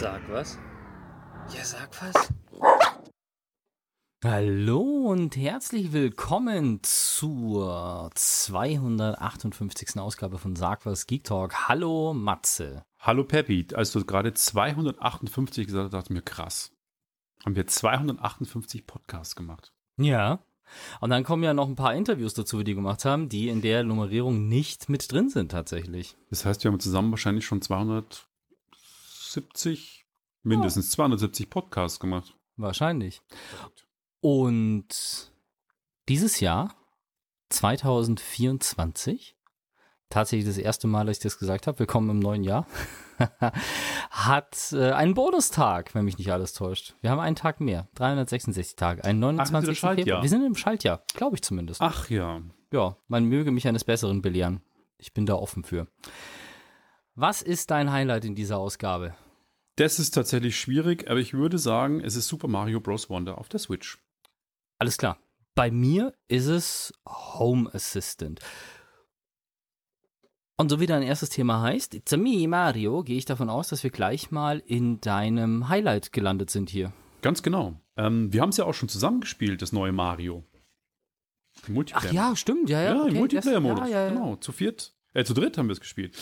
Sag was. Ja, sag was. Hallo und herzlich willkommen zur 258. Ausgabe von Sag was Geek Talk. Hallo Matze. Hallo Peppi, als du gerade 258 gesagt hast, dachte ich mir krass. Haben wir 258 Podcasts gemacht. Ja. Und dann kommen ja noch ein paar Interviews dazu, die wir gemacht haben, die in der Nummerierung nicht mit drin sind tatsächlich. Das heißt, wir haben zusammen wahrscheinlich schon 270, mindestens 270 Podcasts gemacht. Wahrscheinlich. Und dieses Jahr, 2024, tatsächlich das erste Mal, dass ich das gesagt habe, willkommen im neuen Jahr, hat äh, einen Bonustag, wenn mich nicht alles täuscht. Wir haben einen Tag mehr, 366 Tage, einen 29. Ach, Februar. Wir sind im Schaltjahr, glaube ich zumindest. Ach ja. Ja, man möge mich eines Besseren belehren. Ich bin da offen für. Was ist dein Highlight in dieser Ausgabe? Das ist tatsächlich schwierig, aber ich würde sagen, es ist Super Mario Bros. Wonder auf der Switch. Alles klar. Bei mir ist es Home Assistant. Und so wie dein erstes Thema heißt, It's a me, Mario, gehe ich davon aus, dass wir gleich mal in deinem Highlight gelandet sind hier. Ganz genau. Ähm, wir haben es ja auch schon zusammengespielt, das neue Mario. Im Multiplayer. Ach ja, stimmt, ja, ja. Ja, okay, im Multiplayer-Modus. Ja, ja, ja. Genau, zu viert, äh, zu dritt haben wir es gespielt.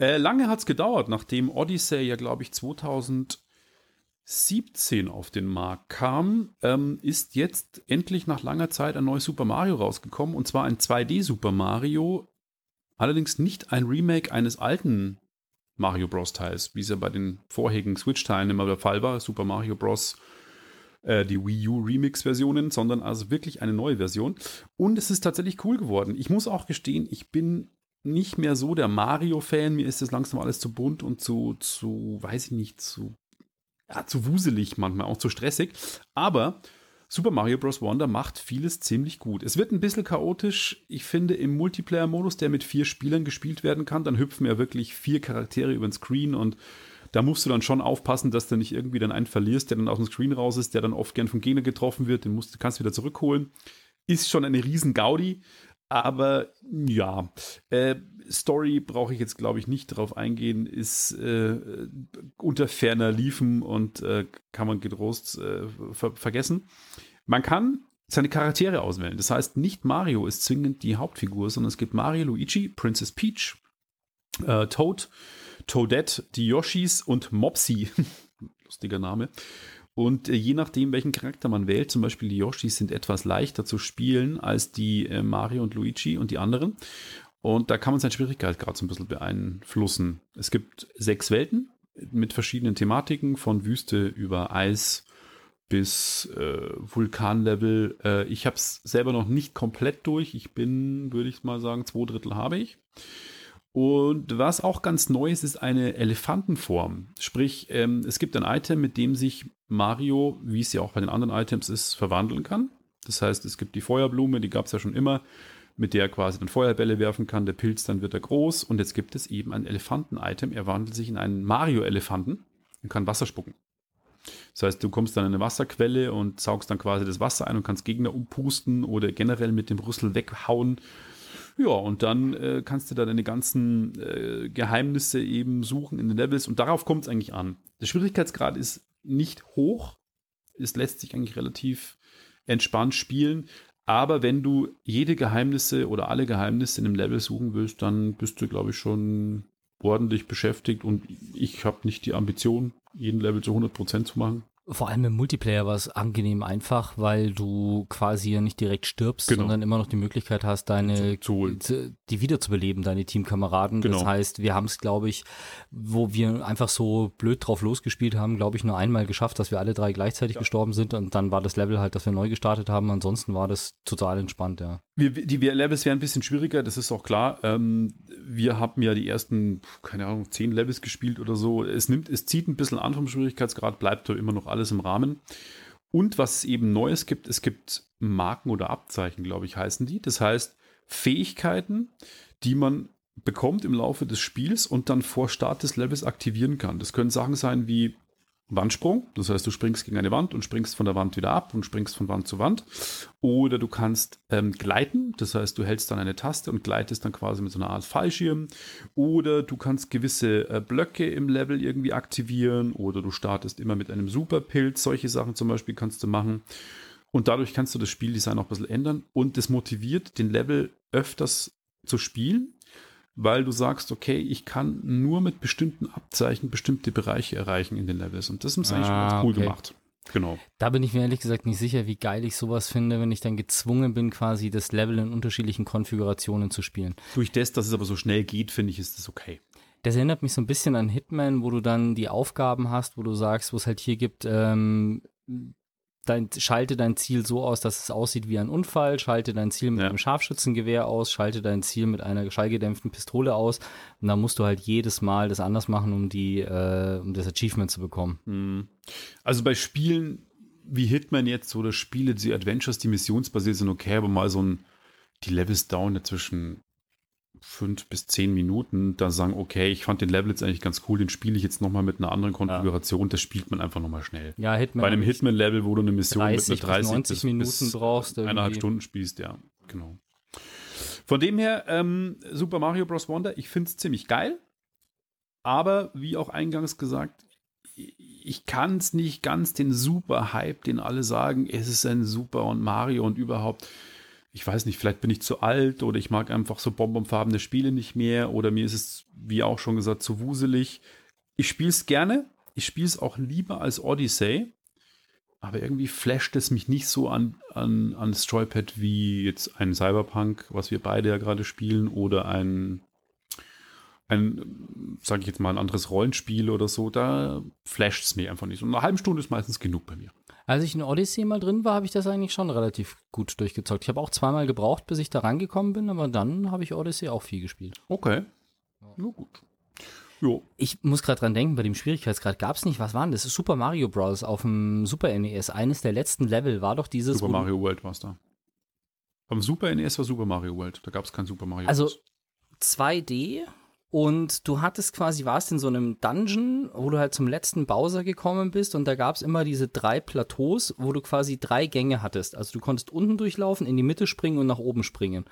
Äh, lange hat es gedauert, nachdem Odyssey ja, glaube ich, 2017 auf den Markt kam, ähm, ist jetzt endlich nach langer Zeit ein neues Super Mario rausgekommen. Und zwar ein 2D Super Mario, allerdings nicht ein Remake eines alten Mario Bros. Teils, wie es ja bei den vorherigen Switch-Teilen immer der Fall war. Super Mario Bros äh, die Wii U Remix-Versionen, sondern also wirklich eine neue Version. Und es ist tatsächlich cool geworden. Ich muss auch gestehen, ich bin nicht mehr so der Mario-Fan. Mir ist das langsam alles zu bunt und zu, zu, weiß ich nicht, zu, ja, zu wuselig manchmal, auch zu stressig. Aber Super Mario Bros. Wonder macht vieles ziemlich gut. Es wird ein bisschen chaotisch. Ich finde, im Multiplayer-Modus, der mit vier Spielern gespielt werden kann, dann hüpfen ja wirklich vier Charaktere über den Screen und da musst du dann schon aufpassen, dass du nicht irgendwie dann einen verlierst, der dann aus dem Screen raus ist, der dann oft gern vom Gegner getroffen wird, den musst, kannst du wieder zurückholen. Ist schon eine riesen Gaudi, aber ja, äh, Story brauche ich jetzt, glaube ich, nicht drauf eingehen, ist äh, unter ferner Liefen und äh, kann man getrost äh, ver vergessen. Man kann seine Charaktere auswählen. Das heißt, nicht Mario ist zwingend die Hauptfigur, sondern es gibt Mario, Luigi, Princess Peach, äh, Toad, Toadette, die Yoshis und Mopsy. Lustiger Name. Und äh, je nachdem, welchen Charakter man wählt, zum Beispiel die Yoshis sind etwas leichter zu spielen als die äh, Mario und Luigi und die anderen. Und da kann man seine Schwierigkeitsgrad so ein bisschen beeinflussen. Es gibt sechs Welten mit verschiedenen Thematiken, von Wüste über Eis bis äh, Vulkanlevel. Äh, ich habe es selber noch nicht komplett durch. Ich bin, würde ich mal sagen, zwei Drittel habe ich. Und was auch ganz neu ist, ist eine Elefantenform. Sprich, ähm, es gibt ein Item, mit dem sich Mario, wie es ja auch bei den anderen Items ist, verwandeln kann. Das heißt, es gibt die Feuerblume, die gab es ja schon immer, mit der er quasi dann Feuerbälle werfen kann. Der Pilz, dann wird er groß. Und jetzt gibt es eben ein Elefanten-Item. Er wandelt sich in einen Mario-Elefanten und kann Wasser spucken. Das heißt, du kommst dann in eine Wasserquelle und saugst dann quasi das Wasser ein und kannst Gegner umpusten oder generell mit dem Rüssel weghauen. Ja, und dann äh, kannst du da deine ganzen äh, Geheimnisse eben suchen in den Levels und darauf kommt es eigentlich an. Der Schwierigkeitsgrad ist nicht hoch. Es lässt sich eigentlich relativ entspannt spielen. Aber wenn du jede Geheimnisse oder alle Geheimnisse in einem Level suchen willst, dann bist du, glaube ich, schon ordentlich beschäftigt und ich habe nicht die Ambition, jeden Level zu 100% zu machen. Vor allem im Multiplayer war es angenehm einfach, weil du quasi ja nicht direkt stirbst, Genau. sondern immer noch die Möglichkeit hast, deine Zu zu- die wiederzubeleben, deine Teamkameraden. Das Genau. heißt, wir haben es, glaube ich, wo wir einfach so blöd drauf losgespielt haben, glaube ich, nur einmal geschafft, dass wir alle drei gleichzeitig gestorben sind und dann war das Level halt, dass wir neu gestartet haben. Ansonsten war das total entspannt, ja. Wir, die Levels wären ein bisschen schwieriger, das ist auch klar. Ähm, wir haben ja die ersten, keine Ahnung, zehn Levels gespielt oder so. Es nimmt, es zieht ein bisschen an vom Schwierigkeitsgrad, bleibt doch immer noch alles im Rahmen. Und was es eben Neues gibt, es gibt Marken oder Abzeichen, glaube ich, heißen die. Das heißt, Fähigkeiten, die man bekommt im Laufe des Spiels und dann vor Start des Levels aktivieren kann. Das können Sachen sein wie Wandsprung, das heißt, du springst gegen eine Wand und springst von der Wand wieder ab und springst von Wand zu Wand. Oder du kannst ähm, gleiten, das heißt, du hältst dann eine Taste und gleitest dann quasi mit so einer Art Fallschirm. Oder du kannst gewisse äh, Blöcke im Level irgendwie aktivieren. Oder du startest immer mit einem Superpilz. Solche Sachen zum Beispiel kannst du machen. Und dadurch kannst du das Spieldesign auch ein bisschen ändern. Und das motiviert, den Level öfters zu spielen weil du sagst, okay, ich kann nur mit bestimmten Abzeichen bestimmte Bereiche erreichen in den Levels. Und das ist eigentlich ah, ganz cool okay. gemacht. Genau. Da bin ich mir ehrlich gesagt nicht sicher, wie geil ich sowas finde, wenn ich dann gezwungen bin, quasi das Level in unterschiedlichen Konfigurationen zu spielen. Durch das, dass es aber so schnell geht, finde ich, ist das okay. Das erinnert mich so ein bisschen an Hitman, wo du dann die Aufgaben hast, wo du sagst, wo es halt hier gibt, ähm, dein, schalte dein Ziel so aus, dass es aussieht wie ein Unfall, schalte dein Ziel mit ja. einem Scharfschützengewehr aus, schalte dein Ziel mit einer schallgedämpften Pistole aus und dann musst du halt jedes Mal das anders machen, um die, äh, um das Achievement zu bekommen. Hm. Also bei Spielen wie Hitman jetzt oder Spiele, die Adventures, die missionsbasiert sind, okay, aber mal so ein, die Levels dauern zwischen fünf bis zehn Minuten da sagen, okay, ich fand den Level jetzt eigentlich ganz cool, den spiele ich jetzt nochmal mit einer anderen Konfiguration, ja. das spielt man einfach nochmal schnell. Ja, Hitman Bei einem Hitman-Level, wo du eine Mission 30 mit 30 bis 90 bis, Minuten bis brauchst. Irgendwie. Eineinhalb Stunden spielst, ja, genau. Von dem her, ähm, Super Mario Bros. Wonder, ich finde es ziemlich geil, aber wie auch eingangs gesagt, ich kann es nicht ganz den super Hype, den alle sagen, es ist ein Super und Mario und überhaupt ich weiß nicht, vielleicht bin ich zu alt oder ich mag einfach so bonbonfarbene Spiele nicht mehr oder mir ist es, wie auch schon gesagt, zu wuselig. Ich spiele es gerne, ich spiele es auch lieber als Odyssey, aber irgendwie flasht es mich nicht so an, an, an Stroypad wie jetzt ein Cyberpunk, was wir beide ja gerade spielen, oder ein, ein sage ich jetzt mal, ein anderes Rollenspiel oder so. Da flasht es mir einfach nicht. Und eine halbe Stunde ist meistens genug bei mir. Als ich in Odyssey mal drin war, habe ich das eigentlich schon relativ gut durchgezockt. Ich habe auch zweimal gebraucht, bis ich da rangekommen bin, aber dann habe ich Odyssey auch viel gespielt. Okay. Ja, gut. Jo. Ich muss gerade dran denken, bei dem Schwierigkeitsgrad gab es nicht, was war denn das? Super Mario Bros. auf dem Super NES. Eines der letzten Level war doch dieses. Super Mario World war es da. Beim Super NES war Super Mario World. Da gab es kein Super Mario Also 2D und du hattest quasi, warst in so einem Dungeon, wo du halt zum letzten Bowser gekommen bist und da gab es immer diese drei Plateaus, wo du quasi drei Gänge hattest. Also du konntest unten durchlaufen, in die Mitte springen und nach oben springen.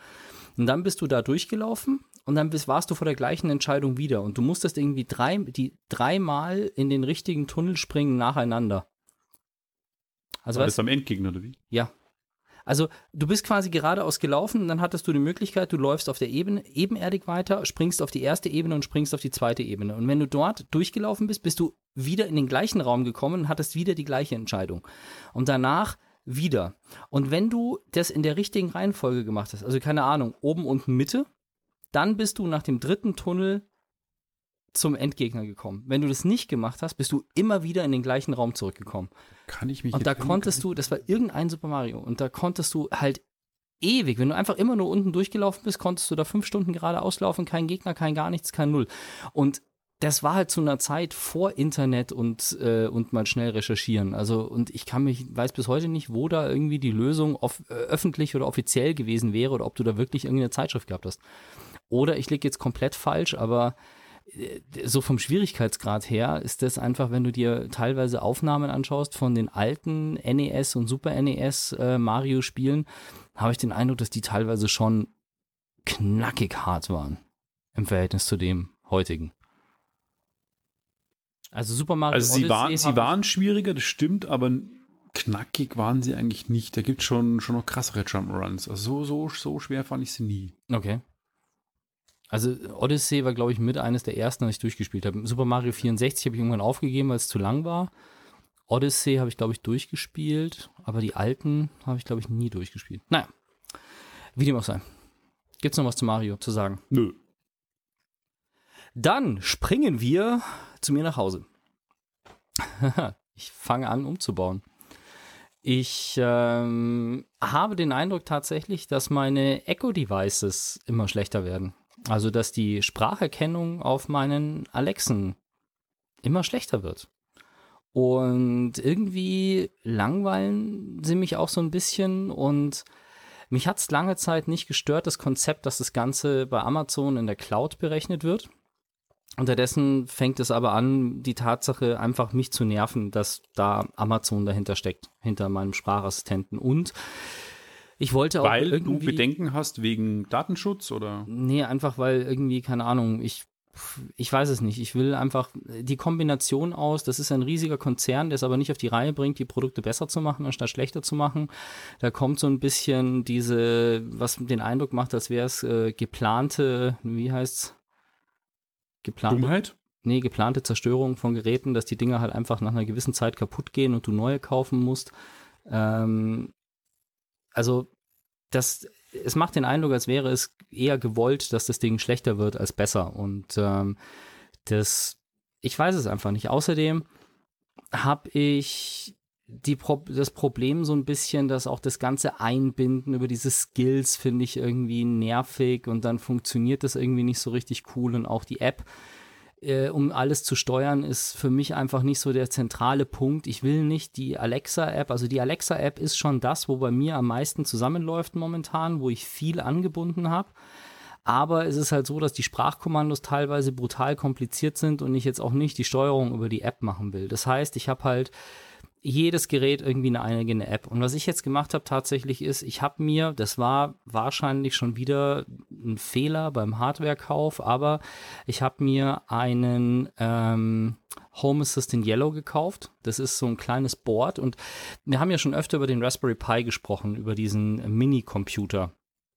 Und dann bist du da durchgelaufen und dann bist, warst du vor der gleichen Entscheidung wieder. Und du musstest irgendwie drei, die dreimal in den richtigen Tunnel springen nacheinander. Also, weißt, du am Endgegner, oder wie? Ja. Also du bist quasi geradeaus gelaufen und dann hattest du die Möglichkeit, du läufst auf der Ebene ebenerdig weiter, springst auf die erste Ebene und springst auf die zweite Ebene. Und wenn du dort durchgelaufen bist, bist du wieder in den gleichen Raum gekommen und hattest wieder die gleiche Entscheidung. Und danach wieder. Und wenn du das in der richtigen Reihenfolge gemacht hast, also keine Ahnung, oben, unten, Mitte, dann bist du nach dem dritten Tunnel zum Endgegner gekommen. Wenn du das nicht gemacht hast, bist du immer wieder in den gleichen Raum zurückgekommen. Kann ich mich Und da konntest du, das war irgendein Super Mario, und da konntest du halt ewig, wenn du einfach immer nur unten durchgelaufen bist, konntest du da fünf Stunden gerade auslaufen, kein Gegner, kein gar nichts, kein Null. Und das war halt zu einer Zeit vor Internet und, äh, und mal schnell recherchieren. Also, und ich kann mich, weiß bis heute nicht, wo da irgendwie die Lösung off, äh, öffentlich oder offiziell gewesen wäre oder ob du da wirklich irgendeine Zeitschrift gehabt hast. Oder ich liege jetzt komplett falsch, aber so vom Schwierigkeitsgrad her ist das einfach, wenn du dir teilweise Aufnahmen anschaust von den alten NES und Super NES äh, Mario Spielen, habe ich den Eindruck, dass die teilweise schon knackig hart waren im Verhältnis zu dem heutigen. Also Super Mario Also sie waren, sie waren schwieriger, das stimmt, aber knackig waren sie eigentlich nicht. Da gibt es schon, schon noch krassere Jump'n'Runs. Also so, so, so schwer fand ich sie nie. Okay. Also Odyssey war, glaube ich, mit eines der ersten, das ich durchgespielt habe. Super Mario 64 habe ich irgendwann aufgegeben, weil es zu lang war. Odyssey habe ich, glaube ich, durchgespielt, aber die alten habe ich, glaube ich, nie durchgespielt. Naja, wie dem auch sei. Gibt es noch was zu Mario zu sagen? Nö. Dann springen wir zu mir nach Hause. ich fange an umzubauen. Ich ähm, habe den Eindruck tatsächlich, dass meine Echo-Devices immer schlechter werden. Also, dass die Spracherkennung auf meinen Alexen immer schlechter wird. Und irgendwie langweilen sie mich auch so ein bisschen und mich hat es lange Zeit nicht gestört, das Konzept, dass das Ganze bei Amazon in der Cloud berechnet wird. Unterdessen fängt es aber an, die Tatsache einfach mich zu nerven, dass da Amazon dahinter steckt, hinter meinem Sprachassistenten. Und ich wollte auch Weil du Bedenken hast wegen Datenschutz oder? Nee, einfach weil irgendwie, keine Ahnung, ich ich weiß es nicht. Ich will einfach die Kombination aus, das ist ein riesiger Konzern, der es aber nicht auf die Reihe bringt, die Produkte besser zu machen, anstatt schlechter zu machen. Da kommt so ein bisschen diese, was den Eindruck macht, als wäre es äh, geplante, wie heißt's? Geplante. Dummheit? Nee, geplante Zerstörung von Geräten, dass die Dinger halt einfach nach einer gewissen Zeit kaputt gehen und du neue kaufen musst. Ähm, also, das, es macht den Eindruck, als wäre es eher gewollt, dass das Ding schlechter wird als besser. Und ähm, das, ich weiß es einfach nicht. Außerdem habe ich die Pro das Problem so ein bisschen, dass auch das ganze Einbinden über diese Skills finde ich irgendwie nervig und dann funktioniert das irgendwie nicht so richtig cool und auch die App äh, um alles zu steuern, ist für mich einfach nicht so der zentrale Punkt. Ich will nicht die Alexa-App, also die Alexa-App ist schon das, wo bei mir am meisten zusammenläuft momentan, wo ich viel angebunden habe. Aber es ist halt so, dass die Sprachkommandos teilweise brutal kompliziert sind und ich jetzt auch nicht die Steuerung über die App machen will. Das heißt, ich habe halt jedes Gerät irgendwie eine eigene App. Und was ich jetzt gemacht habe tatsächlich ist, ich habe mir, das war wahrscheinlich schon wieder ein Fehler beim Hardwarekauf, aber ich habe mir einen ähm, Home Assistant Yellow gekauft. Das ist so ein kleines Board und wir haben ja schon öfter über den Raspberry Pi gesprochen, über diesen Mini-Computer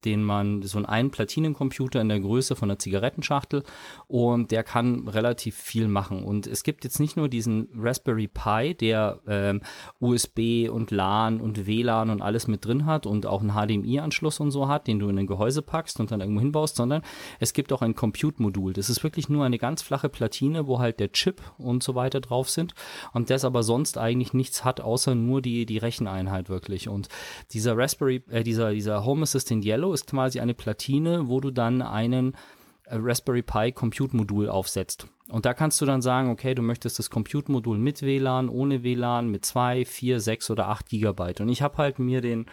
den man, so ein Ein-Platinencomputer in der Größe von einer Zigarettenschachtel und der kann relativ viel machen. Und es gibt jetzt nicht nur diesen Raspberry Pi, der ähm, USB und LAN und WLAN und alles mit drin hat und auch einen HDMI-Anschluss und so hat, den du in ein Gehäuse packst und dann irgendwo hinbaust, sondern es gibt auch ein Compute-Modul. Das ist wirklich nur eine ganz flache Platine, wo halt der Chip und so weiter drauf sind und das aber sonst eigentlich nichts hat, außer nur die, die Recheneinheit wirklich. Und dieser Raspberry, äh, dieser, dieser Home Assistant Yellow ist quasi eine Platine, wo du dann einen äh, Raspberry Pi Compute Modul aufsetzt. Und da kannst du dann sagen, okay, du möchtest das Compute Modul mit WLAN, ohne WLAN, mit 2, 4, 6 oder 8 Gigabyte. Und ich habe halt mir den,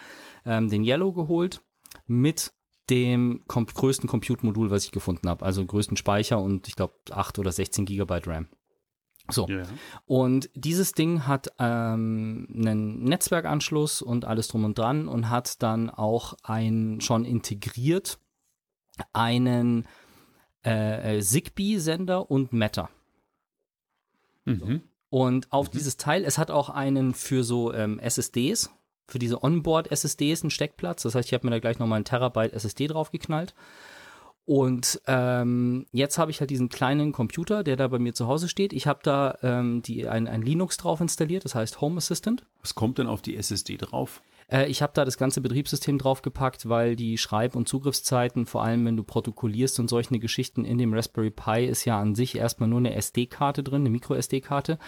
ähm, den Yellow geholt mit dem größten Compute Modul, was ich gefunden habe. Also größten Speicher und ich glaube 8 oder 16 Gigabyte RAM. So. Yeah. Und dieses Ding hat ähm, einen Netzwerkanschluss und alles drum und dran und hat dann auch ein schon integriert einen äh, äh Zigbee-Sender und Matter. Mhm. Und auf mhm. dieses Teil, es hat auch einen für so ähm, SSDs, für diese Onboard-SSDs einen Steckplatz. Das heißt, ich habe mir da gleich nochmal einen Terabyte SSD draufgeknallt. Und ähm, jetzt habe ich halt diesen kleinen Computer, der da bei mir zu Hause steht. Ich habe da ähm, die, ein, ein Linux drauf installiert, das heißt Home Assistant. Was kommt denn auf die SSD drauf? Äh, ich habe da das ganze Betriebssystem draufgepackt, weil die Schreib- und Zugriffszeiten, vor allem wenn du protokollierst und solche Geschichten in dem Raspberry Pi, ist ja an sich erstmal nur eine SD-Karte drin, eine Micro-SD-Karte.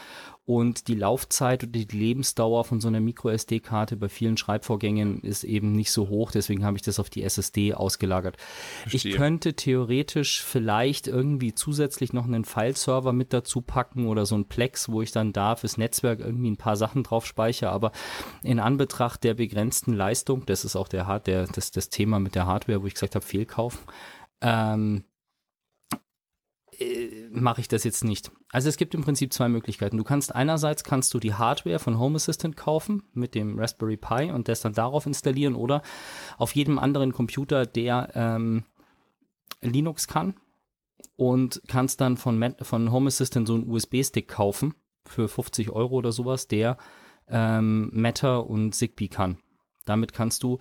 Und die Laufzeit oder die Lebensdauer von so einer Micro-SD-Karte bei vielen Schreibvorgängen ist eben nicht so hoch. Deswegen habe ich das auf die SSD ausgelagert. Verstehe. Ich könnte theoretisch vielleicht irgendwie zusätzlich noch einen File-Server mit dazu packen oder so ein Plex, wo ich dann da fürs Netzwerk irgendwie ein paar Sachen drauf speichere. Aber in Anbetracht der begrenzten Leistung, das ist auch der, der das, das Thema mit der Hardware, wo ich gesagt habe, Fehlkauf, ähm, äh, mache ich das jetzt nicht. Also es gibt im Prinzip zwei Möglichkeiten. Du kannst einerseits kannst du die Hardware von Home Assistant kaufen mit dem Raspberry Pi und das dann darauf installieren oder auf jedem anderen Computer, der ähm, Linux kann und kannst dann von, von Home Assistant so einen USB-Stick kaufen für 50 Euro oder sowas, der ähm, Matter und Zigbee kann. Damit kannst du,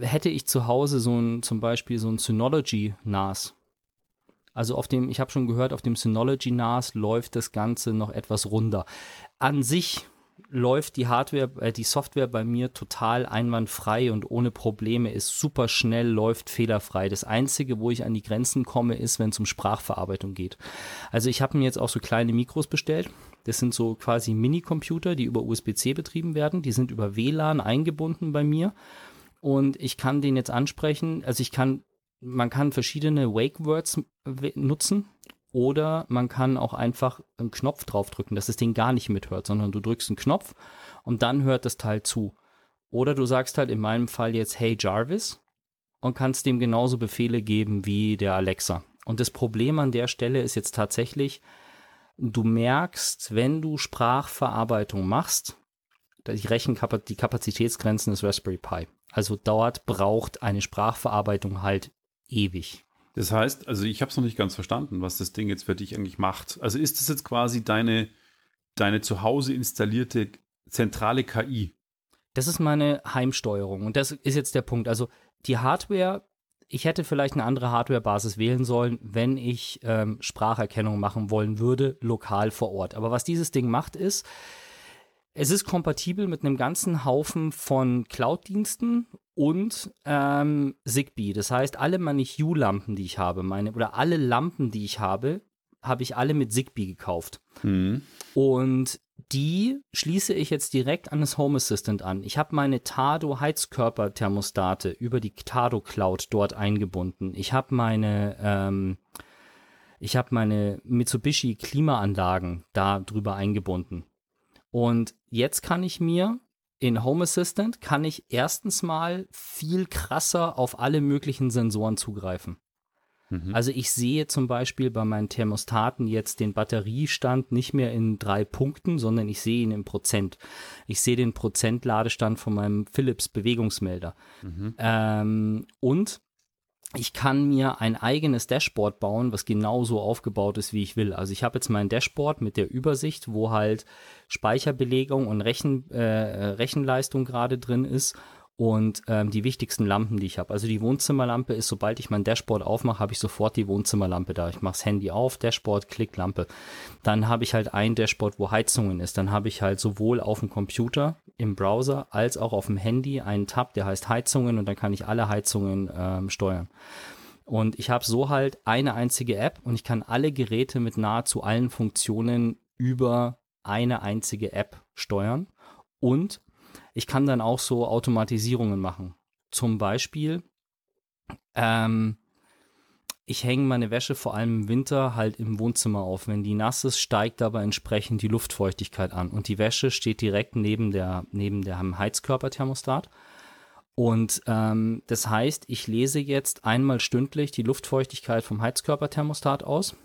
hätte ich zu Hause so ein, zum Beispiel so ein Synology NAS, also auf dem, ich habe schon gehört, auf dem Synology NAS läuft das Ganze noch etwas runder. An sich läuft die Hardware, äh, die Software bei mir total einwandfrei und ohne Probleme, ist super schnell, läuft fehlerfrei. Das Einzige, wo ich an die Grenzen komme, ist, wenn es um Sprachverarbeitung geht. Also ich habe mir jetzt auch so kleine Mikros bestellt. Das sind so quasi Mini-Computer, die über USB-C betrieben werden. Die sind über WLAN eingebunden bei mir. Und ich kann den jetzt ansprechen. Also ich kann man kann verschiedene Wake Words nutzen oder man kann auch einfach einen Knopf draufdrücken, dass das Ding gar nicht mithört, sondern du drückst einen Knopf und dann hört das Teil zu. Oder du sagst halt in meinem Fall jetzt Hey Jarvis und kannst dem genauso Befehle geben wie der Alexa. Und das Problem an der Stelle ist jetzt tatsächlich, du merkst, wenn du Sprachverarbeitung machst, die Rechenkapazität, die Kapazitätsgrenzen des Raspberry Pi. Also dort braucht eine Sprachverarbeitung halt ewig. Das heißt, also ich habe es noch nicht ganz verstanden, was das Ding jetzt für dich eigentlich macht. Also ist das jetzt quasi deine, deine zu Hause installierte zentrale KI? Das ist meine Heimsteuerung und das ist jetzt der Punkt. Also die Hardware, ich hätte vielleicht eine andere Hardware-Basis wählen sollen, wenn ich ähm, Spracherkennung machen wollen würde, lokal vor Ort. Aber was dieses Ding macht, ist, es ist kompatibel mit einem ganzen Haufen von Cloud-Diensten und ähm, Zigbee. Das heißt, alle meine Hue-Lampen, die ich habe, meine oder alle Lampen, die ich habe, habe ich alle mit Zigbee gekauft. Mhm. Und die schließe ich jetzt direkt an das Home Assistant an. Ich habe meine Tado Heizkörperthermostate über die Tado Cloud dort eingebunden. Ich habe meine ähm, ich habe meine Mitsubishi Klimaanlagen da drüber eingebunden. Und jetzt kann ich mir in Home Assistant kann ich erstens mal viel krasser auf alle möglichen Sensoren zugreifen. Mhm. Also ich sehe zum Beispiel bei meinen Thermostaten jetzt den Batteriestand nicht mehr in drei Punkten, sondern ich sehe ihn in Prozent. Ich sehe den Prozentladestand von meinem Philips Bewegungsmelder. Mhm. Ähm, und ich kann mir ein eigenes Dashboard bauen, was genauso aufgebaut ist, wie ich will. Also ich habe jetzt mein Dashboard mit der Übersicht, wo halt Speicherbelegung und Rechen, äh, Rechenleistung gerade drin ist und ähm, die wichtigsten Lampen, die ich habe. Also die Wohnzimmerlampe ist, sobald ich mein Dashboard aufmache, habe ich sofort die Wohnzimmerlampe da. Ich mache das Handy auf, Dashboard, Klick, Lampe. Dann habe ich halt ein Dashboard, wo Heizungen ist. Dann habe ich halt sowohl auf dem Computer im Browser als auch auf dem Handy einen Tab, der heißt Heizungen und dann kann ich alle Heizungen ähm, steuern. Und ich habe so halt eine einzige App und ich kann alle Geräte mit nahezu allen Funktionen über eine einzige App steuern. Und ich kann dann auch so Automatisierungen machen. Zum Beispiel, ähm, ich hänge meine Wäsche vor allem im Winter halt im Wohnzimmer auf. Wenn die nass ist, steigt aber entsprechend die Luftfeuchtigkeit an. Und die Wäsche steht direkt neben der, neben der Heizkörperthermostat. Und ähm, das heißt, ich lese jetzt einmal stündlich die Luftfeuchtigkeit vom Heizkörperthermostat aus.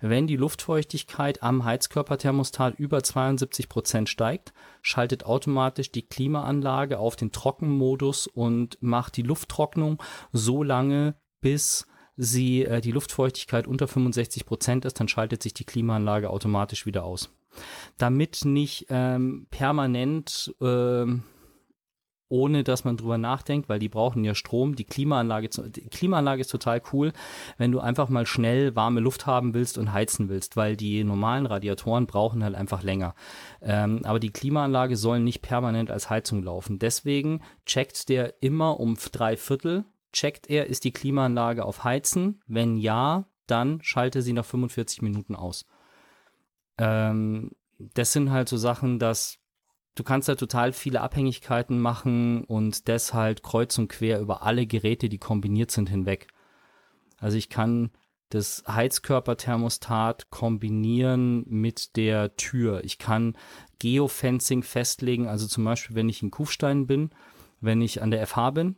Wenn die Luftfeuchtigkeit am Heizkörperthermostat über 72 Prozent steigt, schaltet automatisch die Klimaanlage auf den Trockenmodus und macht die Lufttrocknung so lange, bis sie äh, die Luftfeuchtigkeit unter 65 Prozent ist, dann schaltet sich die Klimaanlage automatisch wieder aus. Damit nicht ähm, permanent ähm, ohne dass man drüber nachdenkt, weil die brauchen ja Strom. Die Klimaanlage, die Klimaanlage ist total cool, wenn du einfach mal schnell warme Luft haben willst und heizen willst, weil die normalen Radiatoren brauchen halt einfach länger. Ähm, aber die Klimaanlage soll nicht permanent als Heizung laufen. Deswegen checkt der immer um drei Viertel, checkt er, ist die Klimaanlage auf Heizen? Wenn ja, dann schalte sie nach 45 Minuten aus. Ähm, das sind halt so Sachen, dass du kannst da total viele Abhängigkeiten machen und das halt kreuz und quer über alle Geräte, die kombiniert sind, hinweg. Also ich kann das Heizkörperthermostat kombinieren mit der Tür. Ich kann Geofencing festlegen, also zum Beispiel, wenn ich in Kufstein bin, wenn ich an der FH bin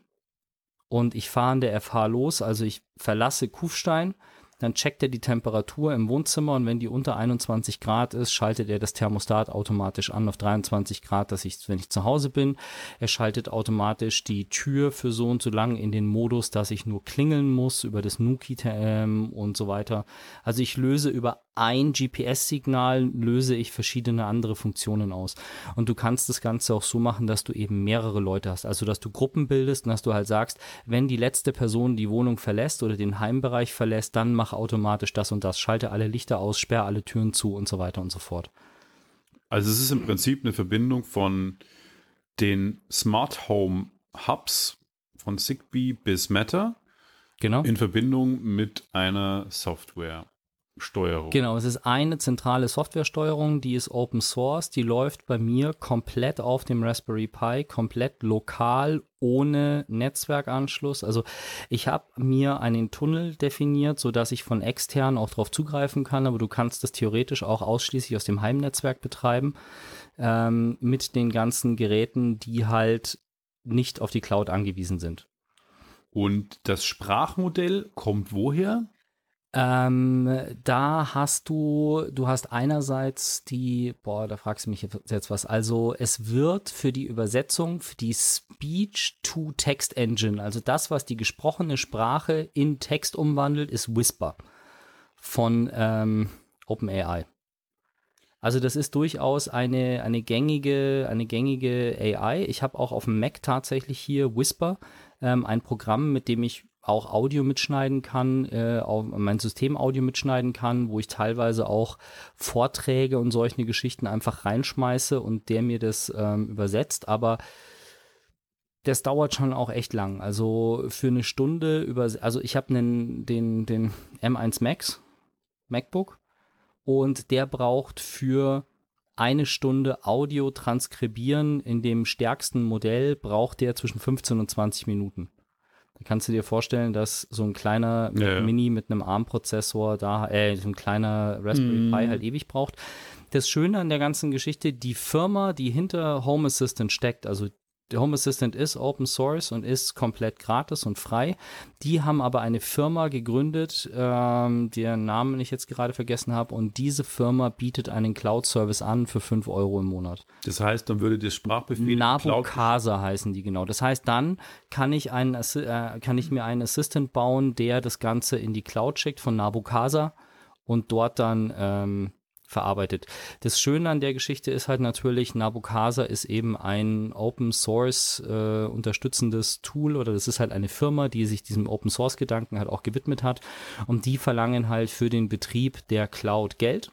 und ich fahre an der FH los, also ich verlasse Kufstein, dann checkt er die Temperatur im Wohnzimmer und wenn die unter 21 Grad ist, schaltet er das Thermostat automatisch an auf 23 Grad, dass ich, wenn ich zu Hause bin, er schaltet automatisch die Tür für so und so lang in den Modus, dass ich nur klingeln muss über das Nuki ähm, und so weiter. Also ich löse über ein GPS-Signal löse ich verschiedene andere Funktionen aus. Und du kannst das Ganze auch so machen, dass du eben mehrere Leute hast. Also, dass du Gruppen bildest und dass du halt sagst, wenn die letzte Person die Wohnung verlässt oder den Heimbereich verlässt, dann mach automatisch das und das. Schalte alle Lichter aus, sperre alle Türen zu und so weiter und so fort. Also, es ist im Prinzip eine Verbindung von den Smart Home Hubs von Zigbee bis Matter. Genau. In Verbindung mit einer Software. Steuerung. Genau, es ist eine zentrale Softwaresteuerung, die ist Open Source, die läuft bei mir komplett auf dem Raspberry Pi, komplett lokal, ohne Netzwerkanschluss. Also ich habe mir einen Tunnel definiert, sodass ich von extern auch darauf zugreifen kann, aber du kannst das theoretisch auch ausschließlich aus dem Heimnetzwerk betreiben, ähm, mit den ganzen Geräten, die halt nicht auf die Cloud angewiesen sind. Und das Sprachmodell kommt woher? Ähm, da hast du, du hast einerseits die, boah, da fragst du mich jetzt was. Also es wird für die Übersetzung, für die Speech-to-Text-Engine, also das, was die gesprochene Sprache in Text umwandelt, ist Whisper von ähm, OpenAI. Also das ist durchaus eine, eine gängige, eine gängige AI. Ich habe auch auf dem Mac tatsächlich hier Whisper, ähm, ein Programm, mit dem ich auch Audio mitschneiden kann, äh, auch mein System Audio mitschneiden kann, wo ich teilweise auch Vorträge und solche Geschichten einfach reinschmeiße und der mir das ähm, übersetzt. Aber das dauert schon auch echt lang. Also für eine Stunde über, also ich habe den, den, den M1 Max, MacBook, und der braucht für eine Stunde Audio transkribieren in dem stärksten Modell braucht der zwischen 15 und 20 Minuten. Kannst du dir vorstellen, dass so ein kleiner Ja, ja. Mini mit einem ARM-Prozessor da, äh, so ein kleiner Raspberry Pi Mhm. halt ewig braucht. Das Schöne an der ganzen Geschichte, die Firma, die hinter Home Assistant steckt, also der Home Assistant ist Open Source und ist komplett gratis und frei. Die haben aber eine Firma gegründet, ähm, deren Namen ich jetzt gerade vergessen habe. Und diese Firma bietet einen Cloud-Service an für 5 Euro im Monat. Das heißt, dann würde das Sprachbefehl Nabokasa heißen die genau. Das heißt, dann kann ich, einen, äh, kann ich mir einen Assistant bauen, der das Ganze in die Cloud schickt von Nabokasa und dort dann ähm, verarbeitet. Das Schöne an der Geschichte ist halt natürlich, Nabokasa ist eben ein Open Source äh, unterstützendes Tool oder das ist halt eine Firma, die sich diesem Open Source Gedanken halt auch gewidmet hat und die verlangen halt für den Betrieb der Cloud Geld.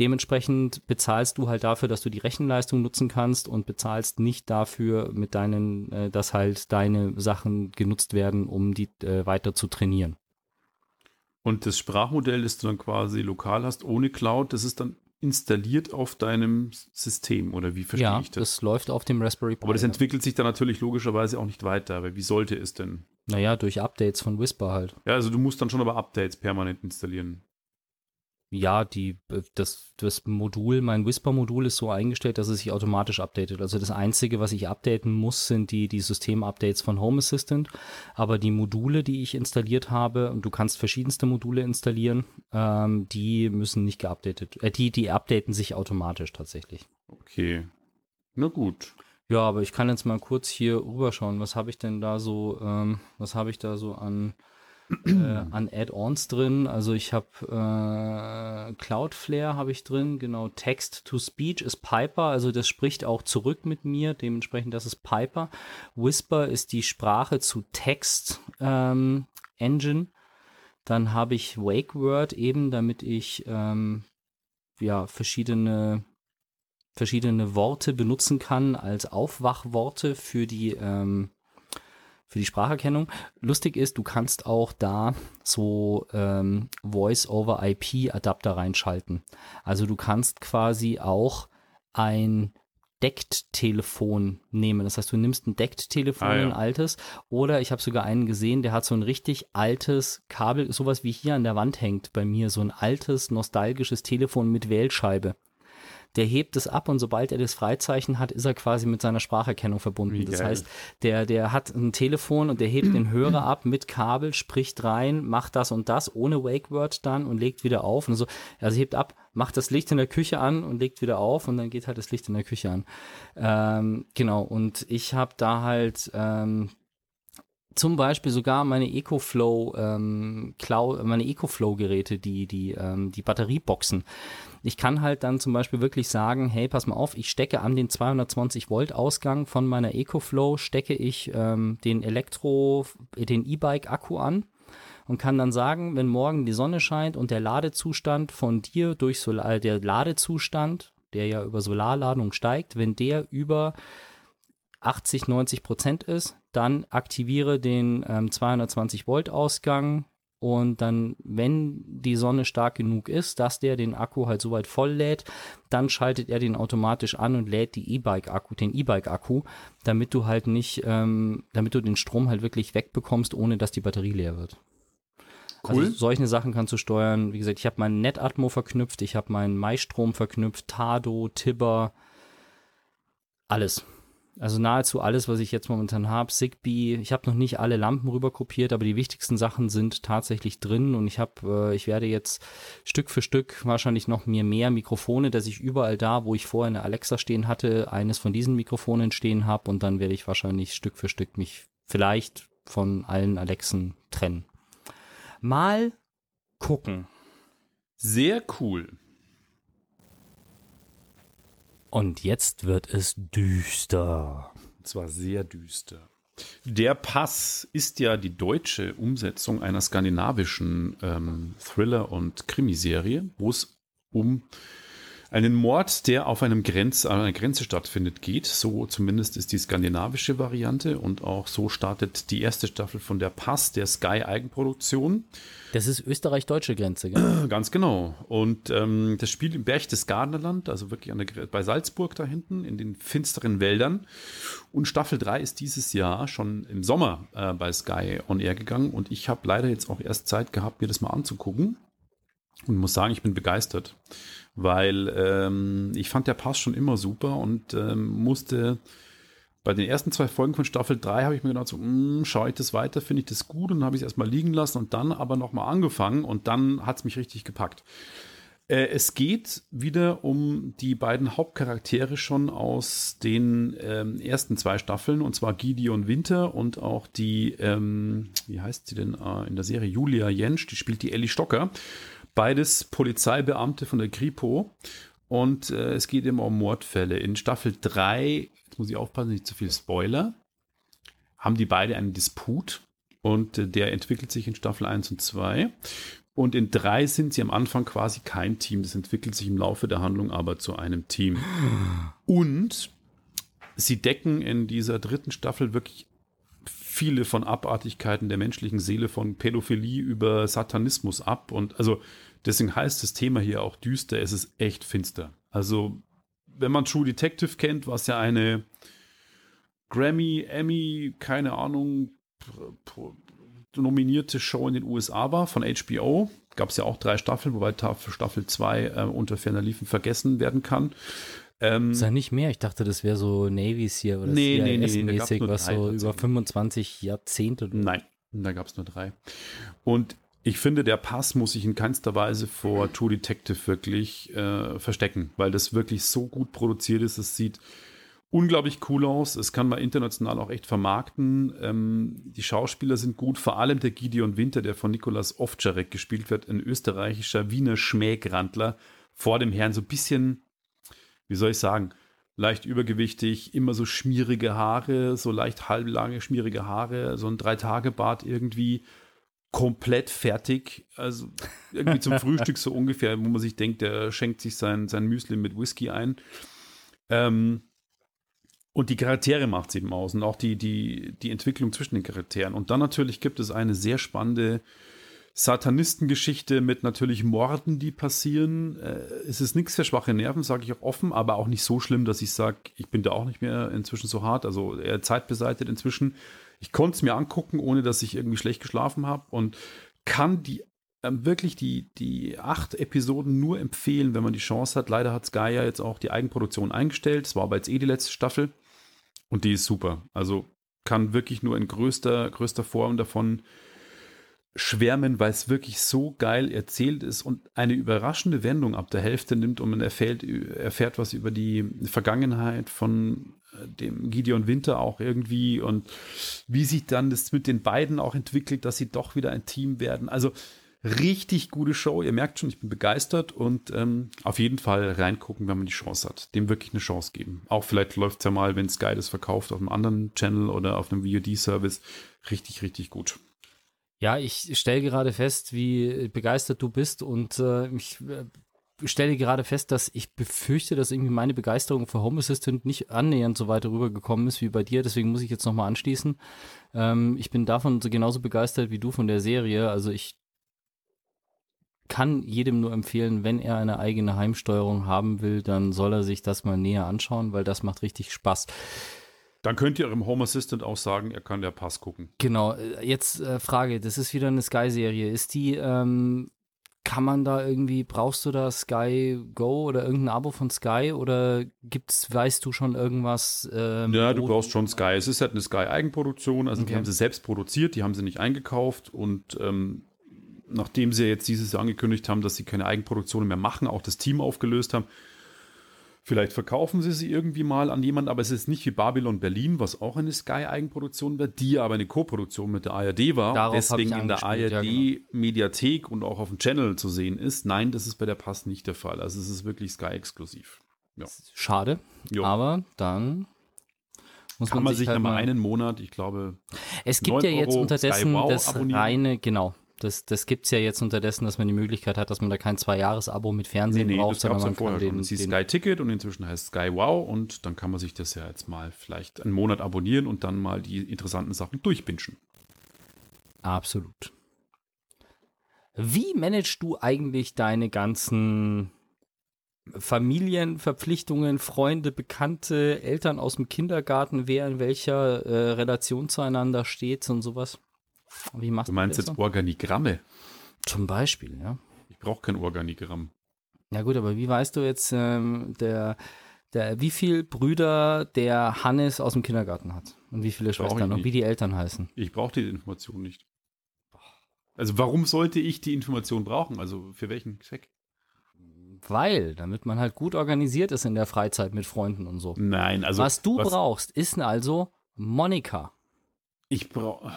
Dementsprechend bezahlst du halt dafür, dass du die Rechenleistung nutzen kannst und bezahlst nicht dafür mit deinen, äh, dass halt deine Sachen genutzt werden, um die äh, weiter zu trainieren. Und das Sprachmodell, das du dann quasi lokal hast, ohne Cloud, das ist dann installiert auf deinem System oder wie verstehe ja, ich das? das läuft auf dem Raspberry Pi. Aber das entwickelt sich dann natürlich logischerweise auch nicht weiter, aber wie sollte es denn? naja, durch Updates von Whisper halt. Ja, also du musst dann schon aber Updates permanent installieren. Ja, die, äh, das, das Modul, mein Whisper-Modul ist so eingestellt, dass es sich automatisch updatet. Also das Einzige, was ich updaten muss, sind die, die System-Updates von Home Assistant. Aber die Module, die ich installiert habe, und du kannst verschiedenste Module installieren, ähm, die müssen nicht geupdatet. Äh, die, die updaten sich automatisch tatsächlich. Okay. Na gut. Ja, aber ich kann jetzt mal kurz hier rüberschauen. Was habe ich denn da so, ähm, was habe ich da so an, äh, an Add-ons drin? Also ich habe äh, Cloudflare habe ich drin, genau. Text to Speech ist Piper, also das spricht auch zurück mit mir. Dementsprechend, das ist Piper. Whisper ist die Sprache zu Text ähm, Engine. Dann habe ich Wake Word eben, damit ich ähm, ja verschiedene verschiedene Worte benutzen kann als Aufwachworte für die ähm, für die Spracherkennung. Lustig ist, du kannst auch da so ähm, Voice-over-IP-Adapter reinschalten. Also du kannst quasi auch ein Deckt-Telefon nehmen. Das heißt, du nimmst ein Deckt-Telefon, Ah, ja. ein altes, oder ich habe sogar einen gesehen, der hat so ein richtig altes Kabel, sowas wie hier an der Wand hängt bei mir, so ein altes, nostalgisches Telefon mit Wählscheibe der hebt es ab und sobald er das Freizeichen hat, ist er quasi mit seiner Spracherkennung verbunden. Das heißt, der, der hat ein Telefon und der hebt den Hörer ab mit Kabel, spricht rein, macht das und das ohne Wake Word dann und legt wieder auf und so. Also hebt ab, macht das Licht in der Küche an und legt wieder auf und dann geht halt das Licht in der Küche an. Ähm, genau, und ich habe da halt ähm, zum Beispiel sogar meine EcoFlow ähm, Cloud, meine EcoFlow Geräte, die die ähm, die Batterieboxen. Ich kann halt dann zum Beispiel wirklich sagen, hey, pass mal auf, ich stecke an den 220 Volt Ausgang von meiner EcoFlow stecke ich ähm, den Elektro, den E-Bike Akku an und kann dann sagen, wenn morgen die Sonne scheint und der Ladezustand von dir durch Solar, der Ladezustand, der ja über Solarladung steigt, wenn der über 80, 90 Prozent ist, dann aktiviere den ähm, 220 Volt Ausgang und dann, wenn die Sonne stark genug ist, dass der den Akku halt soweit voll lädt, dann schaltet er den automatisch an und lädt die E-Bike-Akku, den E-Bike-Akku, damit du halt nicht, ähm, damit du den Strom halt wirklich wegbekommst, ohne dass die Batterie leer wird. Cool. Also solche Sachen kannst du steuern. Wie gesagt, ich habe meinen Netatmo verknüpft, ich habe meinen Maistrom verknüpft, Tado, Tibber, alles. Also nahezu alles, was ich jetzt momentan habe. Zigbee, ich habe noch nicht alle Lampen rüber kopiert, aber die wichtigsten Sachen sind tatsächlich drin und ich habe, äh, ich werde jetzt Stück für Stück wahrscheinlich noch mir mehr Mikrofone, dass ich überall da, wo ich vorher eine Alexa stehen hatte, eines von diesen Mikrofonen stehen habe und dann werde ich wahrscheinlich Stück für Stück mich vielleicht von allen Alexen trennen. Mal gucken. Sehr cool. Und jetzt wird es düster. Und zwar sehr düster. Der Pass ist ja die deutsche Umsetzung einer skandinavischen ähm, Thriller- und Krimiserie, wo es um einen Mord, der auf einem Grenz, an einer Grenze stattfindet, geht. So zumindest ist die skandinavische Variante und auch so startet die erste Staffel von der Pass, der Sky Eigenproduktion. Das ist österreich-deutsche Grenze, gell? Ganz genau. Und ähm, das spielt im Berchtesgadenerland, also wirklich an der, bei Salzburg da hinten, in den finsteren Wäldern. Und Staffel 3 ist dieses Jahr schon im Sommer äh, bei Sky on Air gegangen. Und ich habe leider jetzt auch erst Zeit gehabt, mir das mal anzugucken. Und muss sagen, ich bin begeistert weil ähm, ich fand der Pass schon immer super und ähm, musste bei den ersten zwei Folgen von Staffel 3 habe ich mir gedacht, so, mh, schaue ich das weiter, finde ich das gut und dann habe ich es erstmal liegen lassen und dann aber nochmal angefangen und dann hat es mich richtig gepackt. Äh, es geht wieder um die beiden Hauptcharaktere schon aus den ähm, ersten zwei Staffeln und zwar Gideon Winter und auch die, ähm, wie heißt sie denn äh, in der Serie, Julia Jentsch, die spielt die Ellie Stocker. Beides Polizeibeamte von der Kripo. Und äh, es geht immer um Mordfälle. In Staffel 3, jetzt muss ich aufpassen, nicht zu viel Spoiler, haben die beide einen Disput. Und äh, der entwickelt sich in Staffel 1 und 2. Und in 3 sind sie am Anfang quasi kein Team. Das entwickelt sich im Laufe der Handlung aber zu einem Team. Und sie decken in dieser dritten Staffel wirklich viele von Abartigkeiten der menschlichen Seele, von Pädophilie über Satanismus ab. Und also deswegen heißt das Thema hier auch düster. Es ist echt finster. Also, wenn man True Detective kennt, was ja eine Grammy, Emmy, keine Ahnung, nominierte Show in den USA war von HBO. Gab es ja auch drei Staffeln, wobei Staffel 2 äh, unter ferner Liefen vergessen werden kann. Ähm, ist ja nicht mehr. Ich dachte, das wäre so Navy's hier oder nee, nee, nee, mäßig, was so über 25 Jahrzehnte. Nein, da gab es nur drei. Und ich finde, der Pass muss sich in keinster Weise vor True Detective wirklich äh, verstecken, weil das wirklich so gut produziert ist. Es sieht unglaublich cool aus. Es kann man international auch echt vermarkten. Ähm, die Schauspieler sind gut, vor allem der Gideon Winter, der von Nikolas Ovtcharek gespielt wird, ein österreichischer Wiener Schmägrandler vor dem Herrn, so ein bisschen wie soll ich sagen, leicht übergewichtig, immer so schmierige Haare, so leicht halblange, schmierige Haare, so ein Drei-Tage-Bart irgendwie komplett fertig. Also irgendwie zum Frühstück so ungefähr, wo man sich denkt, der schenkt sich sein, sein Müsli mit Whisky ein. Ähm, und die Charaktere macht es eben aus und auch die, die, die Entwicklung zwischen den Charakteren. Und dann natürlich gibt es eine sehr spannende Satanistengeschichte mit natürlich Morden, die passieren. Äh, es ist nichts für schwache Nerven, sage ich auch offen, aber auch nicht so schlimm, dass ich sage, ich bin da auch nicht mehr inzwischen so hart. Also eher zeitbeseitigt inzwischen. Ich konnte es mir angucken, ohne dass ich irgendwie schlecht geschlafen habe und kann die ähm, wirklich die, die acht Episoden nur empfehlen, wenn man die Chance hat. Leider hat Sky ja jetzt auch die Eigenproduktion eingestellt. Es war aber jetzt eh die letzte Staffel und die ist super. Also kann wirklich nur in größter, größter Form davon schwärmen, weil es wirklich so geil erzählt ist und eine überraschende Wendung ab der Hälfte nimmt und man erfährt, erfährt was über die Vergangenheit von dem Gideon Winter auch irgendwie und wie sich dann das mit den beiden auch entwickelt, dass sie doch wieder ein Team werden. Also richtig gute Show. Ihr merkt schon, ich bin begeistert und ähm, auf jeden Fall reingucken, wenn man die Chance hat. Dem wirklich eine Chance geben. Auch vielleicht läuft es ja mal, wenn Sky das verkauft, auf einem anderen Channel oder auf einem VOD-Service. Richtig, richtig gut. Ja, ich stelle gerade fest, wie begeistert du bist und äh, ich äh, stelle gerade fest, dass ich befürchte, dass irgendwie meine Begeisterung für Home Assistant nicht annähernd so weit rübergekommen ist wie bei dir. Deswegen muss ich jetzt nochmal anschließen. Ähm, ich bin davon so genauso begeistert wie du von der Serie. Also ich kann jedem nur empfehlen, wenn er eine eigene Heimsteuerung haben will, dann soll er sich das mal näher anschauen, weil das macht richtig Spaß. Dann könnt ihr eurem Home Assistant auch sagen, er kann der Pass gucken. Genau, äh, jetzt äh, Frage, das ist wieder eine Sky-Serie. Ist die, ähm, kann man da irgendwie, brauchst du da Sky Go oder irgendein Abo von Sky oder gibt's, weißt du schon irgendwas? Ähm, ja, du brauchst schon Sky. Es ist halt eine Sky-Eigenproduktion, also okay. die haben sie selbst produziert, die haben sie nicht eingekauft und ähm, nachdem sie jetzt dieses Jahr angekündigt haben, dass sie keine Eigenproduktionen mehr machen, auch das Team aufgelöst haben, Vielleicht verkaufen sie sie irgendwie mal an jemanden, aber es ist nicht wie Babylon Berlin, was auch eine Sky-Eigenproduktion war, die aber eine Co-Produktion mit der ARD war, Darauf deswegen in der ARD-Mediathek ja, genau. und auch auf dem Channel zu sehen ist. Nein, das ist bei der Pass nicht der Fall. Also es ist wirklich Sky-exklusiv. Ja. Schade, jo. aber dann muss Kann man, sich, sich halt mal einen Monat, ich glaube. Es gibt ja jetzt Euro unterdessen wow das abonnieren. reine, genau, das, das gibt es ja jetzt unterdessen, dass man die Möglichkeit hat, dass man da kein Zwei-Jahres-Abo mit Fernsehen nee, nee, braucht, sondern man kann den, den Sky Ticket und inzwischen heißt Sky Wow und dann kann man sich das ja jetzt mal vielleicht einen Monat abonnieren und dann mal die interessanten Sachen durchbinschen. Absolut. Wie managst du eigentlich deine ganzen Familienverpflichtungen, Freunde, Bekannte, Eltern aus dem Kindergarten, wer in welcher äh, Relation zueinander steht und sowas? Wie machst du meinst du jetzt? Organigramme? Zum Beispiel, ja. Ich brauche kein Organigramm. Ja gut, aber wie weißt du jetzt, ähm, der, der, wie viele Brüder der Hannes aus dem Kindergarten hat und wie viele Schwestern und wie die Eltern heißen? Ich brauche die Information nicht. Also warum sollte ich die Information brauchen? Also für welchen Zweck? Weil, damit man halt gut organisiert ist in der Freizeit mit Freunden und so. Nein, also. Was du was brauchst, ist also Monika. Ich brauche.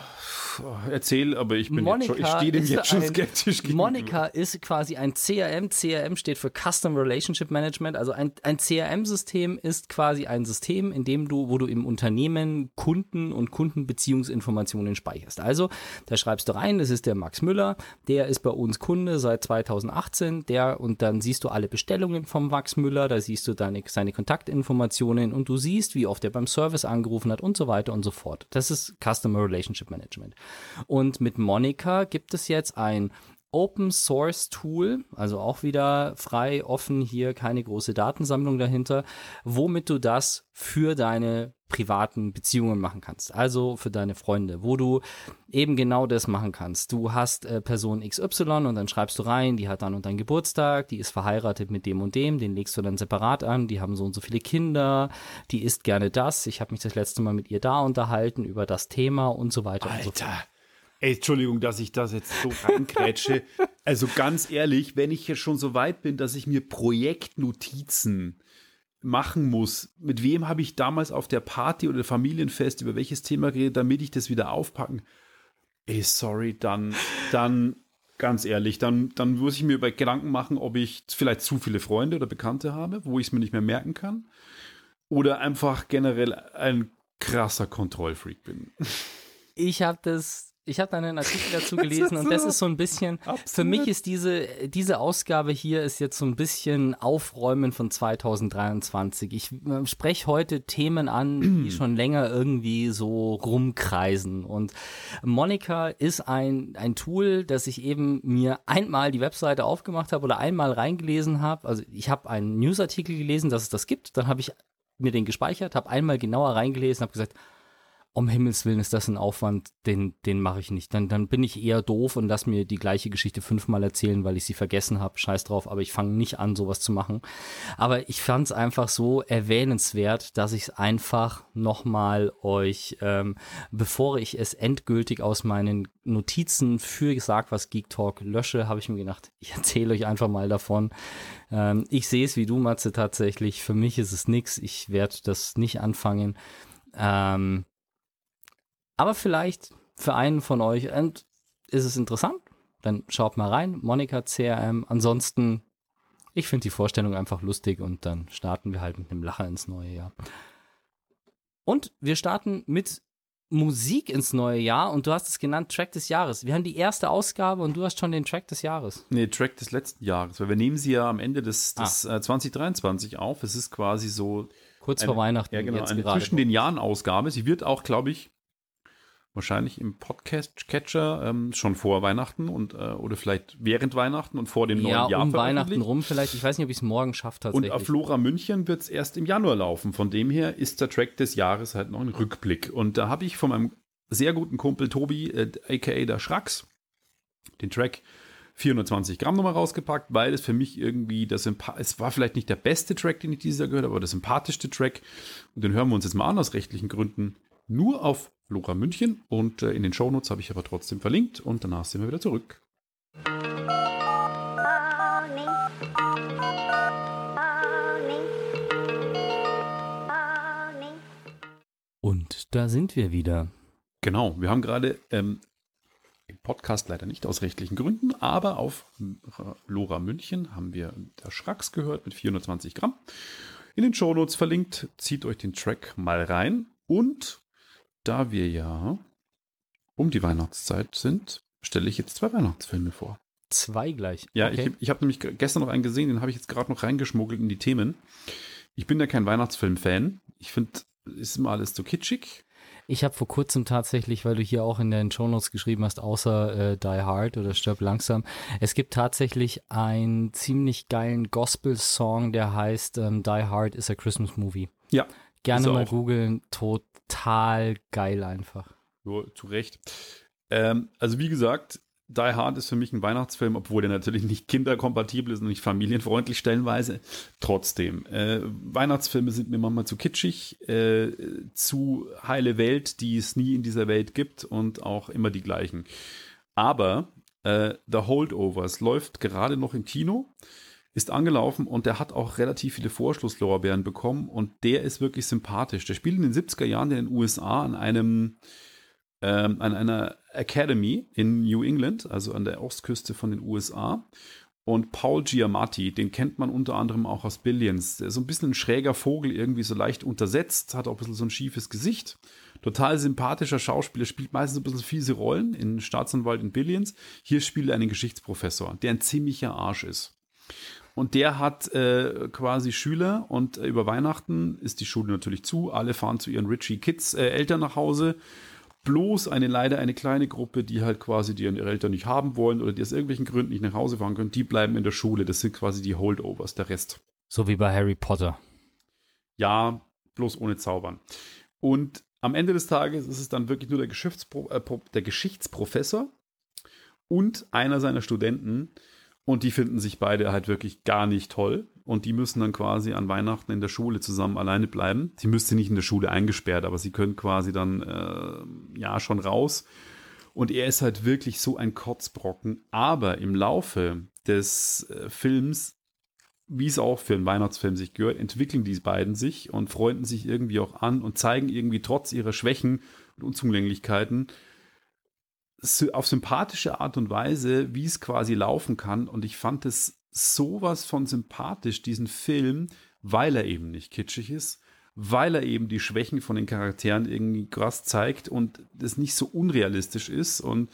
Erzähl, aber ich bin Monica schon, ich stehe dem jetzt schon skeptisch gegenüber. Monica ist quasi ein CRM. CRM steht für Custom Relationship Management. Also ein, ein CRM-System ist quasi ein System, in dem du, wo du im Unternehmen Kunden und Kundenbeziehungsinformationen speicherst. Also, da schreibst du rein, das ist der Max Müller, der ist bei uns Kunde seit 2018, der, und dann siehst du alle Bestellungen vom Max Müller, da siehst du deine, seine Kontaktinformationen und du siehst, wie oft er beim Service angerufen hat und so weiter und so fort. Das ist Customer Relationship Management. Und mit Monica gibt es jetzt ein Open Source Tool, also auch wieder frei, offen hier, keine große Datensammlung dahinter, womit du das für deine privaten Beziehungen machen kannst. Also für deine Freunde, wo du eben genau das machen kannst. Du hast äh, Person XY und dann schreibst du rein, die hat dann und dann Geburtstag, die ist verheiratet mit dem und dem, den legst du dann separat an, die haben so und so viele Kinder, die isst gerne das. Ich habe mich das letzte Mal mit ihr da unterhalten über das Thema und so weiter Alter. und so fort. Ey, Entschuldigung, dass ich das jetzt so reinkrätsche. also ganz ehrlich, wenn ich jetzt schon so weit bin, dass ich mir Projektnotizen machen muss, mit wem habe ich damals auf der Party oder Familienfest über welches Thema geredet, damit ich das wieder aufpacken. Ey, sorry, dann, dann, ganz ehrlich, dann, dann muss ich mir über Gedanken machen, ob ich vielleicht zu viele Freunde oder Bekannte habe, wo ich es mir nicht mehr merken kann. Oder einfach generell ein krasser Kontrollfreak bin. Ich habe das ich habe einen Artikel dazu gelesen und das ist so ein bisschen, Absolut. für mich ist diese, diese Ausgabe hier ist jetzt so ein bisschen Aufräumen von 2023. Ich äh, spreche heute Themen an, die schon länger irgendwie so rumkreisen und Monika ist ein, ein Tool, das ich eben mir einmal die Webseite aufgemacht habe oder einmal reingelesen habe. Also ich habe einen Newsartikel gelesen, dass es das gibt, dann habe ich mir den gespeichert, habe einmal genauer reingelesen, habe gesagt, um Himmels Willen ist das ein Aufwand, den, den mache ich nicht. Dann, dann bin ich eher doof und lass mir die gleiche Geschichte fünfmal erzählen, weil ich sie vergessen habe. Scheiß drauf, aber ich fange nicht an, sowas zu machen. Aber ich fand es einfach so erwähnenswert, dass ich es einfach nochmal euch, ähm, bevor ich es endgültig aus meinen Notizen für Sag was Geek Talk lösche, habe ich mir gedacht, ich erzähle euch einfach mal davon. Ähm, ich sehe es wie du, Matze, tatsächlich. Für mich ist es nix. Ich werde das nicht anfangen. Ähm, aber vielleicht für einen von euch und ist es interessant, dann schaut mal rein. Monika CRM. Ansonsten, ich finde die Vorstellung einfach lustig und dann starten wir halt mit einem Lacher ins neue Jahr. Und wir starten mit Musik ins neue Jahr und du hast es genannt Track des Jahres. Wir haben die erste Ausgabe und du hast schon den Track des Jahres. Nee, Track des letzten Jahres, weil wir nehmen sie ja am Ende des, des ah. äh, 2023 auf. Es ist quasi so kurz eine, vor Weihnachten. Ja, genau, eine zwischen den Jahren Ausgabe. Sie wird auch, glaube ich, wahrscheinlich im Podcast-Catcher ähm, schon vor Weihnachten und äh, oder vielleicht während Weihnachten und vor dem ja, neuen Jahr. Um Weihnachten rum vielleicht. Ich weiß nicht, ob ich es morgen schaffe tatsächlich. Und auf Flora München wird es erst im Januar laufen. Von dem her ist der Track des Jahres halt noch ein Rückblick. Und da habe ich von meinem sehr guten Kumpel Tobi, äh, aka der Schrax, den Track 420 Gramm nochmal rausgepackt, weil es für mich irgendwie das es war vielleicht nicht der beste Track, den ich dieses Jahr gehört habe, aber der sympathischste Track. Und den hören wir uns jetzt mal an aus rechtlichen Gründen nur auf Lora München und äh, in den Shownotes habe ich aber trotzdem verlinkt und danach sind wir wieder zurück. Und da sind wir wieder. Genau, wir haben gerade ähm, im Podcast leider nicht aus rechtlichen Gründen, aber auf Lora München haben wir der Schracks gehört mit 420 Gramm. In den Shownotes verlinkt, zieht euch den Track mal rein. Und da wir ja um die Weihnachtszeit sind, stelle ich jetzt zwei Weihnachtsfilme vor. Zwei gleich. Ja, okay. ich, ich habe nämlich gestern noch einen gesehen, den habe ich jetzt gerade noch reingeschmuggelt in die Themen. Ich bin ja kein Weihnachtsfilm-Fan. Ich finde, ist immer alles so kitschig. Ich habe vor kurzem tatsächlich, weil du hier auch in den Shownotes geschrieben hast, außer äh, Die Hard oder Stirb langsam, es gibt tatsächlich einen ziemlich geilen Gospel-Song, der heißt ähm, Die Hard is a Christmas Movie. Ja. Gerne mal googeln, total geil einfach. Jo, zu Recht. Ähm, also wie gesagt, die Hard ist für mich ein Weihnachtsfilm, obwohl der natürlich nicht kinderkompatibel ist und nicht familienfreundlich stellenweise. Trotzdem, äh, Weihnachtsfilme sind mir manchmal zu kitschig, äh, zu heile Welt, die es nie in dieser Welt gibt und auch immer die gleichen. Aber äh, The Holdovers läuft gerade noch im Kino, ist angelaufen und der hat auch relativ viele Vorschlusslorbeeren bekommen und der ist wirklich sympathisch. Der spielt in den 70er Jahren in den USA an einem ähm, an einer Academy in New England, also an der Ostküste von den USA. Und Paul Giamatti, den kennt man unter anderem auch aus Billions. Der ist so ein bisschen ein schräger Vogel, irgendwie so leicht untersetzt, hat auch ein bisschen so ein schiefes Gesicht. Total sympathischer Schauspieler, spielt meistens ein bisschen fiese Rollen in Staatsanwalt in Billions. Hier spielt er einen Geschichtsprofessor, der ein ziemlicher Arsch ist. Und der hat äh, quasi Schüler und äh, über Weihnachten ist die Schule natürlich zu. Alle fahren zu ihren Richie Kids äh, Eltern nach Hause bloß eine leider eine kleine Gruppe, die halt quasi die ihre Eltern nicht haben wollen oder die aus irgendwelchen Gründen nicht nach Hause fahren können, die bleiben in der Schule. Das sind quasi die Holdovers, der Rest. So wie bei Harry Potter. Ja, bloß ohne Zaubern. Und am Ende des Tages ist es dann wirklich nur der, Geschichtspro äh, der Geschichtsprofessor und einer seiner Studenten. Und die finden sich beide halt wirklich gar nicht toll und die müssen dann quasi an Weihnachten in der Schule zusammen alleine bleiben. Sie müsste nicht in der Schule eingesperrt, aber sie können quasi dann äh, ja schon raus. Und er ist halt wirklich so ein Kotzbrocken. Aber im Laufe des äh, Films, wie es auch für einen Weihnachtsfilm sich gehört, entwickeln die beiden sich und freunden sich irgendwie auch an und zeigen irgendwie trotz ihrer Schwächen und Unzulänglichkeiten auf sympathische Art und Weise, wie es quasi laufen kann. Und ich fand es sowas von sympathisch, diesen Film, weil er eben nicht kitschig ist, weil er eben die Schwächen von den Charakteren irgendwie krass zeigt und das nicht so unrealistisch ist. Und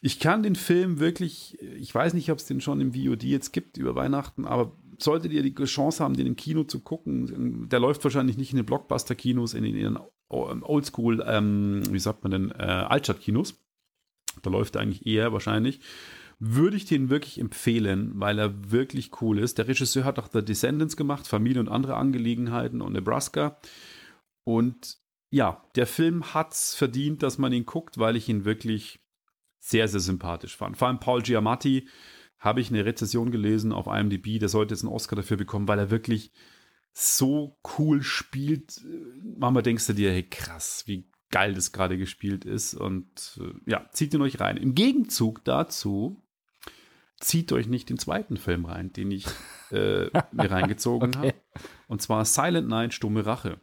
ich kann den Film wirklich, ich weiß nicht, ob es den schon im VOD jetzt gibt über Weihnachten, aber solltet ihr die Chance haben, den im Kino zu gucken, der läuft wahrscheinlich nicht in den Blockbuster-Kinos, in den, Oldschool, ähm, wie sagt man denn, äh, Altstadt-Kinos. Da läuft er eigentlich eher wahrscheinlich würde ich den wirklich empfehlen, weil er wirklich cool ist. Der Regisseur hat auch The Descendants gemacht, Familie und andere Angelegenheiten und Nebraska. Und ja, der Film hat es verdient, dass man ihn guckt, weil ich ihn wirklich sehr, sehr sympathisch fand. Vor allem Paul Giamatti habe ich eine Rezession gelesen auf IMDb, der sollte jetzt einen Oscar dafür bekommen, weil er wirklich so cool spielt. Manchmal denkst du dir, hey krass, wie geil das gerade gespielt ist. Und äh, ja, zieht ihn euch rein. Im Gegenzug dazu zieht euch nicht den zweiten Film rein, den ich äh, mir reingezogen okay. habe. Und zwar Silent Night, Stumme Rache.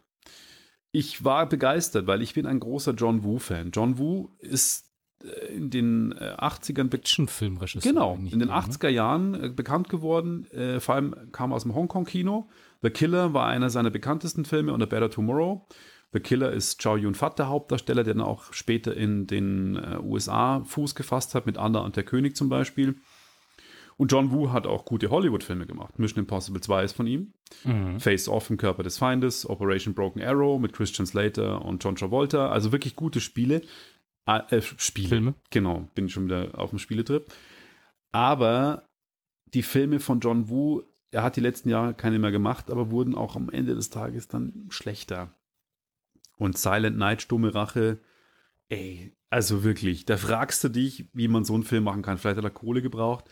Ich war begeistert, weil ich bin ein großer John Woo-Fan. John Woo ist äh, in den 80ern Actionfilmregisseur. Genau, in den 80er ne? Jahren äh, bekannt geworden. Äh, vor allem kam aus dem Hongkong-Kino. The Killer war einer seiner bekanntesten Filme und A Better Tomorrow. The Killer ist Chow Yun-Fat, der Hauptdarsteller, der dann auch später in den äh, USA Fuß gefasst hat, mit Anna und der König zum Beispiel. Und John Woo hat auch gute Hollywood-Filme gemacht. Mission Impossible 2 ist von ihm. Mhm. Face Off im Körper des Feindes, Operation Broken Arrow mit Christian Slater und John Travolta. Also wirklich gute Spiele. Ah, äh, Spiele. Filme. Genau, bin ich schon wieder auf dem Spieletrip. Aber die Filme von John Woo, er hat die letzten Jahre keine mehr gemacht, aber wurden auch am Ende des Tages dann schlechter. Und Silent Night, Stumme Rache, Ey, also wirklich, da fragst du dich, wie man so einen Film machen kann. Vielleicht hat er Kohle gebraucht.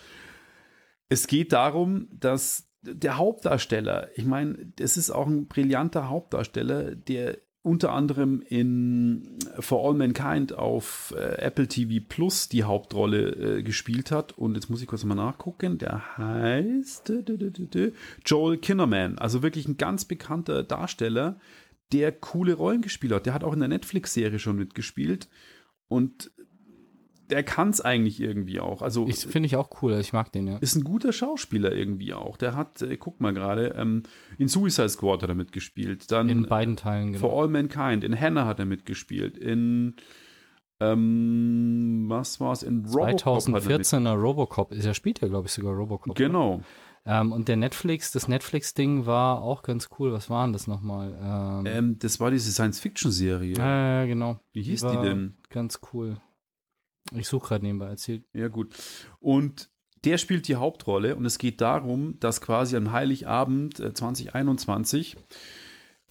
Es geht darum, dass der Hauptdarsteller, ich meine, das ist auch ein brillanter Hauptdarsteller, der unter anderem in For All Mankind auf äh, Apple TV Plus die Hauptrolle äh, gespielt hat. Und jetzt muss ich kurz mal nachgucken. Der heißt Joel Kinnerman. Also wirklich ein ganz bekannter Darsteller, der coole Rollen gespielt hat. Der hat auch in der Netflix-Serie schon mitgespielt. Und der kann es eigentlich irgendwie auch. Also ich finde ich auch cool, ich mag den, ja. Ist ein guter Schauspieler irgendwie auch. Der hat, äh, guck mal gerade, ähm, in Suicide Squad hat er mitgespielt. Dann in beiden Teilen, genau. For All Mankind, in Hannah hat er mitgespielt. In ähm, was war es? In Robocop 2014er Robocop. Er spielt ja, glaube ich, sogar Robocop. Genau. Ähm, und der Netflix, das Netflix-Ding war auch ganz cool. Was war denn das nochmal? Ähm, ähm, das war diese Science-Fiction-Serie. Ja, äh, genau. Wie hieß die, die denn? Ganz cool. Ich suche gerade nebenbei, erzählt. Ja, gut. Und der spielt die Hauptrolle und es geht darum, dass quasi am Heiligabend 2021 äh,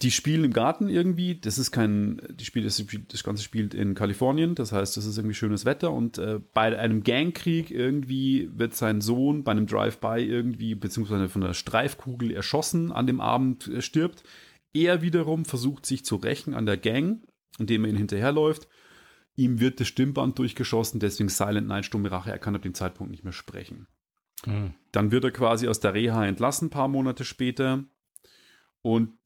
die spielen im Garten irgendwie. Das ist kein, die Spiel, das, das Ganze spielt in Kalifornien. Das heißt, das ist irgendwie schönes Wetter. Und äh, bei einem Gangkrieg irgendwie wird sein Sohn bei einem Drive-by irgendwie, beziehungsweise von der Streifkugel erschossen an dem Abend äh, stirbt. Er wiederum versucht sich zu rächen an der Gang, indem er ihn hinterherläuft. Ihm wird das Stimmband durchgeschossen, deswegen Silent Night, stumme Rache, er kann ab dem Zeitpunkt nicht mehr sprechen. Mhm. Dann wird er quasi aus der Reha entlassen, ein paar Monate später. Und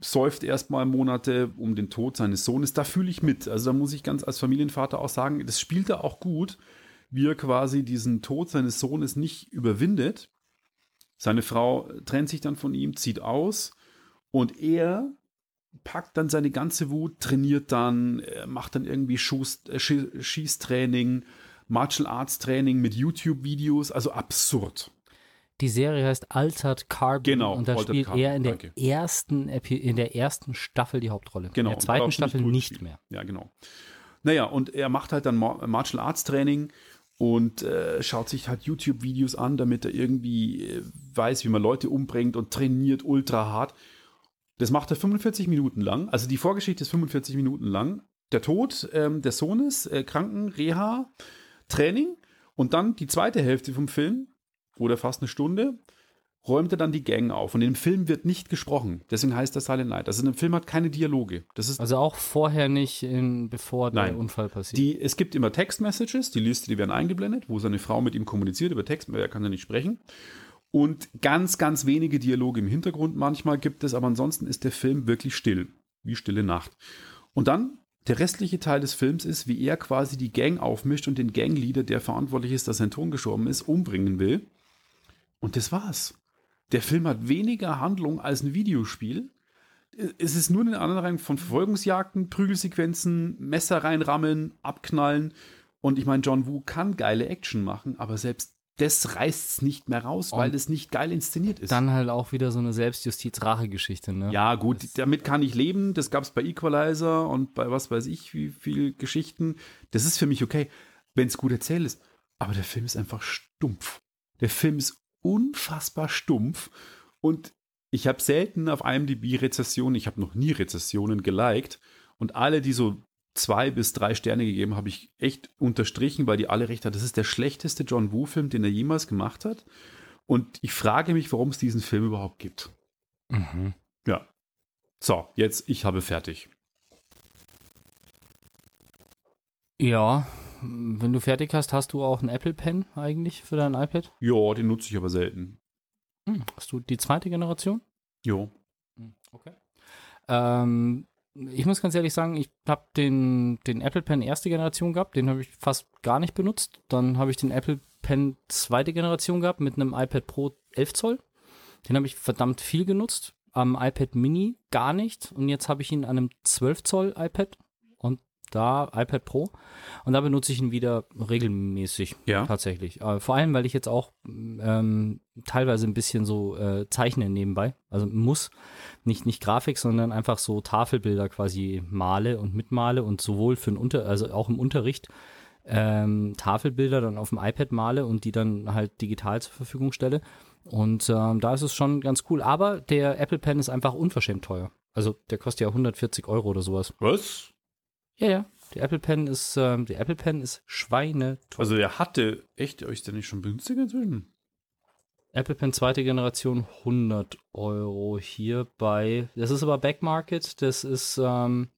säuft erstmal Monate um den Tod seines Sohnes. Da fühle ich mit. Also da muss ich ganz als Familienvater auch sagen, das spielt er auch gut, wie er quasi diesen Tod seines Sohnes nicht überwindet. Seine Frau trennt sich dann von ihm, zieht aus und er packt dann seine ganze Wut, trainiert dann, macht dann irgendwie Schuss, äh, Schießtraining, Martial Arts Training mit YouTube-Videos, also absurd. Die Serie heißt Altered Carbon genau, und da Altered spielt Carbon, er in der danke. ersten Epi in der ersten Staffel die Hauptrolle. Genau. In der zweiten Staffel nicht spielt. mehr. Ja, genau. Naja, und er macht halt dann Mar- Martial Arts Training und äh, schaut sich halt YouTube-Videos an, damit er irgendwie äh, weiß, wie man Leute umbringt und trainiert ultra hart. Das macht er 45 Minuten lang. Also die Vorgeschichte ist 45 Minuten lang. Der Tod ähm, des Sohnes, äh, Kranken, Reha, Training und dann die zweite Hälfte vom Film oder fast eine Stunde räumt er dann die Gang auf. Und im Film wird nicht gesprochen. Deswegen heißt das Silent Night. Also im Film hat keine Dialoge. Das ist Also auch vorher nicht, in, bevor der Nein. Unfall passiert. die, es gibt immer Textmessages, die Liste, die werden eingeblendet, wo seine Frau mit ihm kommuniziert über Text, weil er kann ja nicht sprechen. Und ganz, ganz wenige Dialoge im Hintergrund manchmal gibt es, aber ansonsten ist der Film wirklich still, wie stille Nacht. Und dann der restliche Teil des Films ist, wie er quasi die Gang aufmischt und den Gangleader, der verantwortlich ist, dass sein Ton gestorben ist, umbringen will. Und das war's. Der Film hat weniger Handlung als ein Videospiel. Es ist nur eine Aneinanderreihung von Verfolgungsjagden, Prügelsequenzen, Messer reinrammeln, abknallen. Und ich meine, John Woo kann geile Action machen, aber selbst das reißt es nicht mehr raus, weil es nicht geil inszeniert ist. Dann halt auch wieder so eine Selbstjustiz-Rache-Geschichte, ne? ja, gut, damit kann ich leben. Das gab es bei Equalizer und bei was weiß ich, wie viele Geschichten. Das ist für mich okay, wenn es gut erzählt ist. Aber der Film ist einfach stumpf. Der Film ist unfassbar stumpf und ich habe selten auf IMDb Rezessionen, ich habe noch nie Rezessionen geliked und alle, die so zwei bis drei Sterne gegeben, habe ich echt unterstrichen, weil die alle recht hat. Das ist der schlechteste John Woo-Film, den er jemals gemacht hat. Und ich frage mich, warum es diesen Film überhaupt gibt. Mhm. Ja. So, jetzt, ich habe fertig. Ja, wenn du fertig hast, hast du auch einen Apple Pen eigentlich für dein iPad? Ja, den nutze ich aber selten. Hm. Hast du die zweite Generation? Jo. Okay. Ähm, ich muss ganz ehrlich sagen, ich habe den, den Apple Pen erste Generation gehabt, den habe ich fast gar nicht benutzt. Dann habe ich den Apple Pen zweite Generation gehabt mit einem iPad Pro 11 Zoll. Den habe ich verdammt viel genutzt. Am iPad Mini gar nicht. Und jetzt habe ich ihn an einem 12 Zoll iPad da iPad Pro. Und da benutze ich ihn wieder regelmäßig. Ja. Tatsächlich. Äh, vor allem, weil ich jetzt auch ähm, teilweise ein bisschen so äh, zeichne nebenbei. Also muss nicht, nicht Grafik, sondern einfach so Tafelbilder quasi male und mitmale und sowohl für den Unter, also auch im Unterricht ähm, Tafelbilder dann auf dem iPad male und die dann halt digital zur Verfügung stelle. Und ähm, da ist es schon ganz cool. Aber der Apple Pen ist einfach unverschämt teuer. Also der kostet ja 140 Euro oder sowas. Was? Ja, ja. Der Apple Pen ist, ähm, der Apple Pen ist schweineteuer. Also er hatte, echt, ist der nicht schon günstiger inzwischen? Apple Pen zweite Generation 100 Euro hier bei, das ist aber Backmarket, das ist ähm,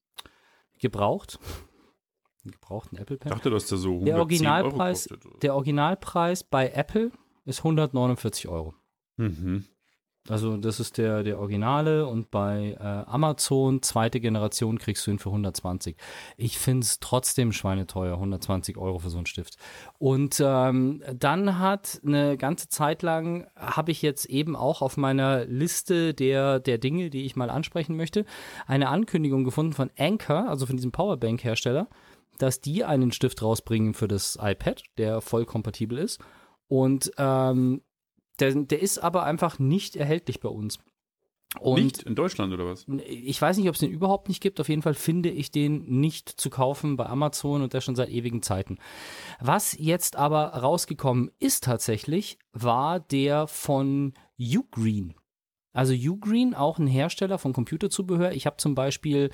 gebraucht. Gebrauchten Apple Ich Pen. dachte, dass der so 110 Der Euro Originalpreis, kostet. der Originalpreis bei Apple ist 149 Euro. Mhm. Also das ist der, der Originale und bei äh, Amazon zweite Generation kriegst du ihn für 120. Ich finde es trotzdem schweineteuer, 120 Euro für so einen Stift. Und ähm, dann hat eine ganze Zeit lang, habe ich jetzt eben auch auf meiner Liste der, der Dinge, die ich mal ansprechen möchte, eine Ankündigung gefunden von Anker, also von diesem Powerbank-Hersteller, dass die einen Stift rausbringen für das iPad, der voll kompatibel ist. Und ähm, der, der ist aber einfach nicht erhältlich bei uns. Und Nicht in Deutschland oder was? ich weiß nicht, ob es den überhaupt nicht gibt. Auf jeden Fall finde ich den nicht zu kaufen bei Amazon und das schon seit ewigen Zeiten. Was jetzt aber rausgekommen ist tatsächlich, war der von Ugreen. Also Ugreen, auch ein Hersteller von Computerzubehör. Ich habe zum Beispiel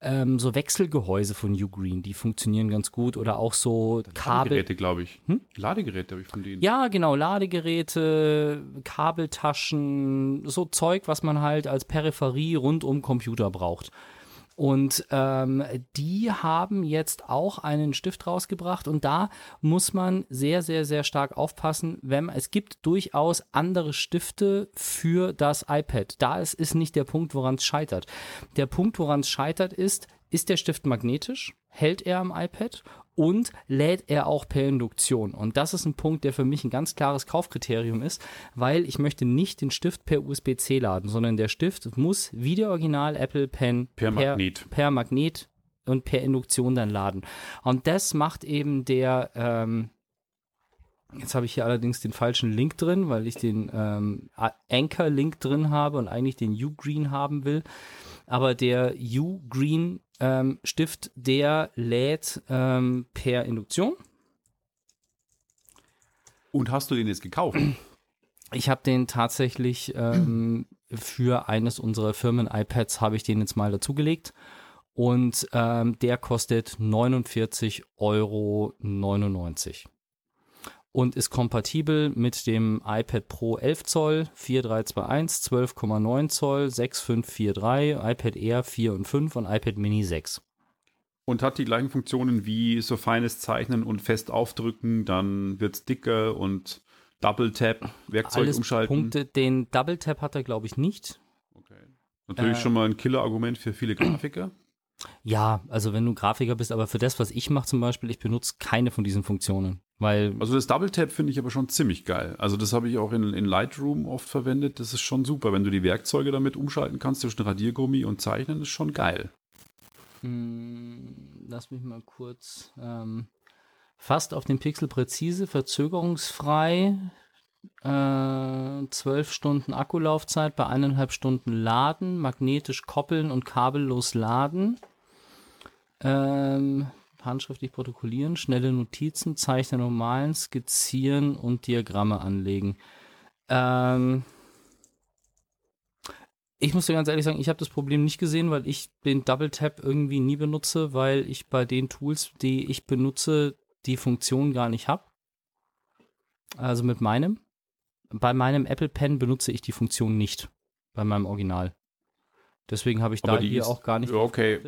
ähm, so Wechselgehäuse von Ugreen, die funktionieren ganz gut. Oder auch so Kabel. Ladegeräte, glaube ich. Hm? Ladegeräte habe ich von denen. Ja, genau, Ladegeräte, Kabeltaschen, so Zeug, was man halt als Peripherie rund um Computer braucht. Und ähm, die haben jetzt auch einen Stift rausgebracht und da muss man sehr, sehr, sehr stark aufpassen, wenn es gibt durchaus andere Stifte für das iPad. Da ist, ist nicht der Punkt, woran es scheitert. Der Punkt, woran es scheitert, ist, ist der Stift magnetisch? Hält er am iPad? Und lädt er auch per Induktion? Und das ist ein Punkt, der für mich ein ganz klares Kaufkriterium ist, weil ich möchte nicht den Stift per USB-C laden, sondern der Stift muss wie der Original Apple Pen Per Magnet. per Magnet und per Induktion dann laden. Und das macht eben der, ähm, jetzt habe ich hier allerdings den falschen Link drin, weil ich den ähm, Anchor-Link drin habe und eigentlich den Ugreen haben will. Aber der Ugreen ähm, der lädt ähm, per Induktion. Und hast du den jetzt gekauft? Ich habe den tatsächlich ähm, für eines unserer Firmen-iPads habe ich den jetzt mal dazugelegt. Und ähm, der kostet 49,99 Euro. Und ist kompatibel mit dem iPad Pro 11 Zoll, 4321, 12,9 Zoll, 6543, iPad Air 4 und 5 und iPad Mini 6. Und hat die gleichen Funktionen wie so feines Zeichnen und fest aufdrücken, dann wird es dicker und Double Tap, Werkzeug Alles umschalten. Punkte. Den Double Tap hat er, glaube ich, nicht. Okay. Natürlich Äh, schon mal ein Killer-Argument für viele Grafiker. Ja, also wenn du Grafiker bist, aber für das, was ich mache zum Beispiel, ich benutze keine von diesen Funktionen. Weil Also das Double Tap finde ich aber schon ziemlich geil. Also das habe ich auch in, in Lightroom oft verwendet. Das ist schon super. Wenn du die Werkzeuge damit umschalten kannst zwischen Radiergummi und Zeichnen, ist schon geil. Hm, lass mich mal kurz. Ähm, fast auf den Pixel präzise, verzögerungsfrei. Äh, 12 Stunden Akkulaufzeit bei eineinhalb Stunden Laden, magnetisch koppeln und kabellos laden. Ähm, handschriftlich protokollieren, schnelle Notizen, Zeichnen und Malen, skizzieren und Diagramme anlegen. Ähm, ich muss dir ganz ehrlich sagen, ich habe das Problem nicht gesehen, weil ich den Double Tap irgendwie nie benutze, weil ich bei den Tools, die ich benutze, die Funktion gar nicht habe. Also mit meinem. Bei meinem Apple Pen benutze ich die Funktion nicht. Bei meinem Original. Deswegen habe ich da Aber die hier ist- auch gar nicht. Okay,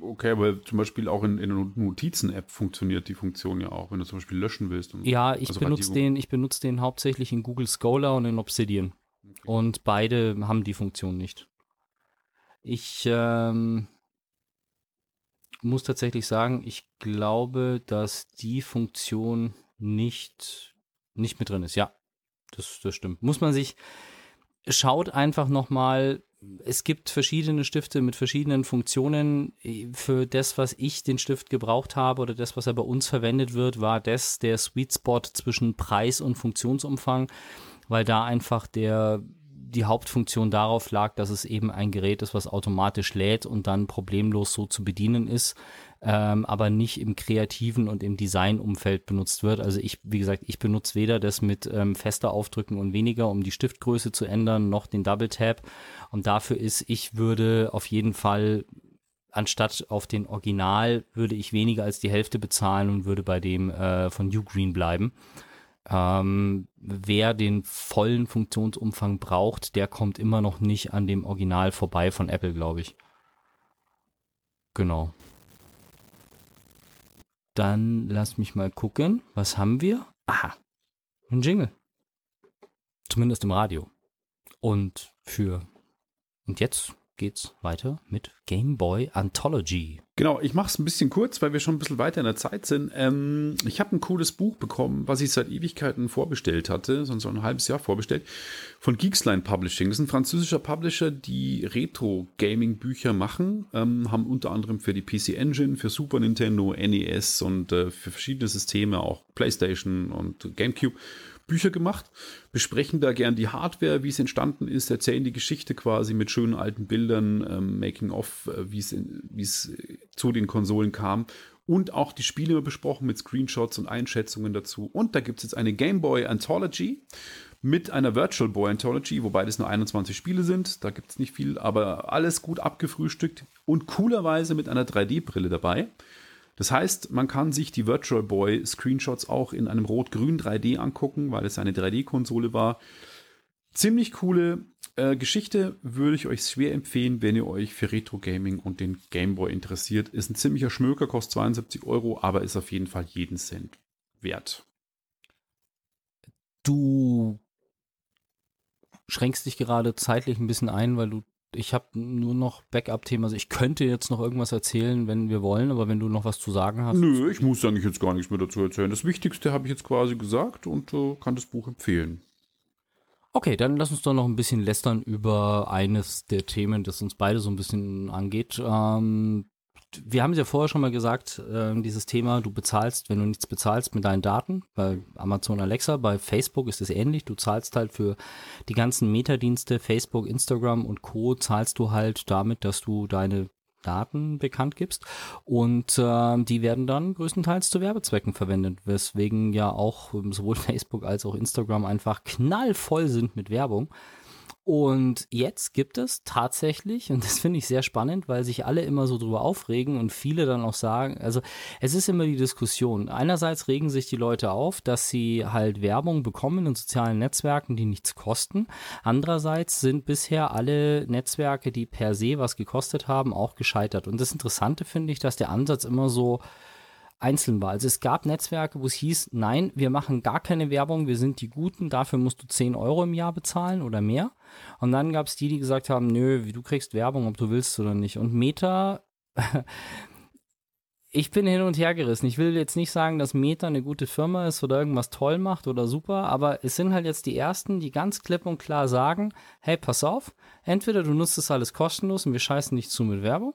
okay, aber zum Beispiel auch in, in der Notizen-App funktioniert die Funktion ja auch, wenn du zum Beispiel löschen willst. Und, Ja, ich also benutze den, ich benutze den hauptsächlich in Google Scholar und in Obsidian. Und beide haben die Funktion nicht. Ich ähm, muss tatsächlich sagen, ich glaube, dass die Funktion nicht, nicht mit drin ist. Ja, das, das stimmt. Muss man sich, schaut einfach nochmal, es gibt verschiedene Stifte mit verschiedenen Funktionen. Für das, was ich den Stift gebraucht habe oder das, was er bei uns verwendet wird, war das der Sweet Spot zwischen Preis und Funktionsumfang, weil da einfach der die Hauptfunktion darauf lag, dass es eben ein Gerät ist, was automatisch lädt und dann problemlos so zu bedienen ist, ähm, aber nicht im kreativen und im Designumfeld benutzt wird. Also ich, wie gesagt, ich benutze weder das mit ähm, fester Aufdrücken und weniger, um die Stiftgröße zu ändern, noch den Double Tap. Und dafür ist, ich würde auf jeden Fall anstatt auf den Original würde ich weniger als die Hälfte bezahlen und würde bei dem äh, von Ugreen bleiben. Ähm, wer den vollen Funktionsumfang braucht, der kommt immer noch nicht an dem Original vorbei von Apple, glaube ich. Genau. Dann lass mich mal gucken. Was haben wir? Aha. Ein Jingle. Zumindest im Radio. Und für. Und jetzt geht's weiter mit Game Boy Anthology. Genau, ich mache es ein bisschen kurz, weil wir schon ein bisschen weiter in der Zeit sind. Ähm, ich habe ein cooles Buch bekommen, was ich seit Ewigkeiten vorbestellt hatte, sonst so ein halbes Jahr vorbestellt, von Geeksline Publishing. Das ist ein französischer Publisher, die Retro-Gaming-Bücher machen, ähm, haben unter anderem für die PC Engine, für Super Nintendo, NES und äh, für verschiedene Systeme, auch PlayStation und GameCube Bücher gemacht, besprechen da gern die Hardware, wie es entstanden ist, erzählen die Geschichte quasi mit schönen alten Bildern, ähm, Making-of, äh, wie es zu den Konsolen kam und auch die Spiele besprochen mit Screenshots und Einschätzungen dazu. Und da gibt es jetzt eine Game Boy Anthology mit einer Virtual Boy Anthology, wobei das nur 21 Spiele sind. Da gibt es nicht viel, aber alles gut abgefrühstückt und coolerweise mit einer 3D-Brille dabei. Das heißt, man kann sich die Virtual Boy Screenshots auch in einem rot-grün 3D angucken, weil es eine 3D-Konsole war. Ziemlich coole äh, Geschichte, würde ich euch schwer empfehlen, wenn ihr euch für Retro Gaming und den Game Boy interessiert. Ist ein ziemlicher Schmöker, kostet 72 Euro, aber ist auf jeden Fall jeden Cent wert. Du schränkst dich gerade zeitlich ein bisschen ein, weil du ich habe nur noch Backup-Thema. Also ich könnte jetzt noch irgendwas erzählen, wenn wir wollen, aber wenn du noch was zu sagen hast. Nö, ich muss eigentlich jetzt gar nichts mehr dazu erzählen. Das Wichtigste habe ich jetzt quasi gesagt und äh, kann das Buch empfehlen. Okay, dann lass uns doch noch ein bisschen lästern über eines der Themen, das uns beide so ein bisschen angeht. Ähm, wir haben es ja vorher schon mal gesagt, äh, dieses Thema, du bezahlst, wenn du nichts bezahlst mit deinen Daten, bei Amazon Alexa, bei Facebook ist es ähnlich, du zahlst halt für die ganzen Metadienste, Facebook, Instagram und Co. zahlst du halt damit, dass du deine Daten bekannt gibst und äh, die werden dann größtenteils zu Werbezwecken verwendet, weswegen ja auch sowohl Facebook als auch Instagram einfach knallvoll sind mit Werbung. Und jetzt gibt es tatsächlich, und das finde ich sehr spannend, weil sich alle immer so drüber aufregen und viele dann auch sagen, also es ist immer die Diskussion. Einerseits regen sich die Leute auf, dass sie halt Werbung bekommen in sozialen Netzwerken, die nichts kosten. Andererseits sind bisher alle Netzwerke, die per se was gekostet haben, auch gescheitert. Und das Interessante finde ich, dass der Ansatz immer so einzeln war. Also es gab Netzwerke, wo es hieß, nein, wir machen gar keine Werbung, wir sind die Guten, dafür musst du 10 Euro im Jahr bezahlen oder mehr. Und dann gab es die, die gesagt haben, nö, du kriegst Werbung, ob du willst oder nicht. Und Meta, ich bin hin und her gerissen. Ich will jetzt nicht sagen, dass Meta eine gute Firma ist oder irgendwas toll macht oder super, aber es sind halt jetzt die ersten, die ganz klipp und klar sagen, hey, pass auf, entweder du nutzt das alles kostenlos und wir scheißen dich zu mit Werbung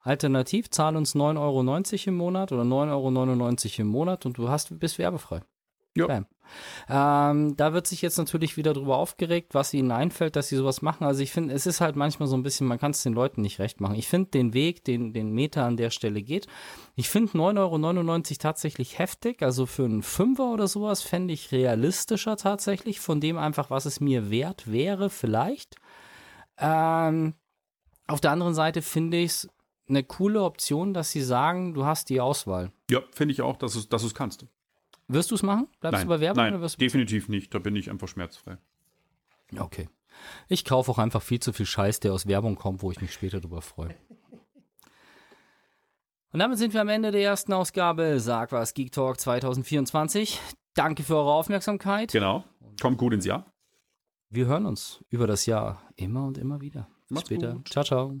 Alternativ zahl uns 9,90 Euro im Monat oder 9,99 Euro im Monat und du hast, bist werbefrei. Ja. Ähm, da wird sich jetzt natürlich wieder drüber aufgeregt, was ihnen einfällt, dass sie sowas machen. Also ich finde, es ist halt manchmal so ein bisschen, man kann es den Leuten nicht recht machen. Ich finde den Weg, den, den Meta an der Stelle geht, ich finde 9,99 Euro tatsächlich heftig. Also für einen Fünfer oder sowas fände ich realistischer tatsächlich, von dem einfach, was es mir wert wäre, vielleicht. Ähm, auf der anderen Seite finde ich es eine coole Option, dass sie sagen, du hast die Auswahl. Ja, finde ich auch, dass du es kannst. Wirst du es machen? Bleibst nein, du bei Werbung? Nein, oder wirst definitiv nicht. Da bin ich einfach schmerzfrei. Okay. Ich kaufe auch einfach viel zu viel Scheiß, der aus Werbung kommt, wo ich mich später drüber freue. Und damit sind wir am Ende der ersten Ausgabe Sag was Geek Talk 2024. Danke für eure Aufmerksamkeit. Genau. Kommt gut ins Jahr. Wir hören uns über das Jahr immer und immer wieder. Bis Macht's später. gut. Ciao, ciao.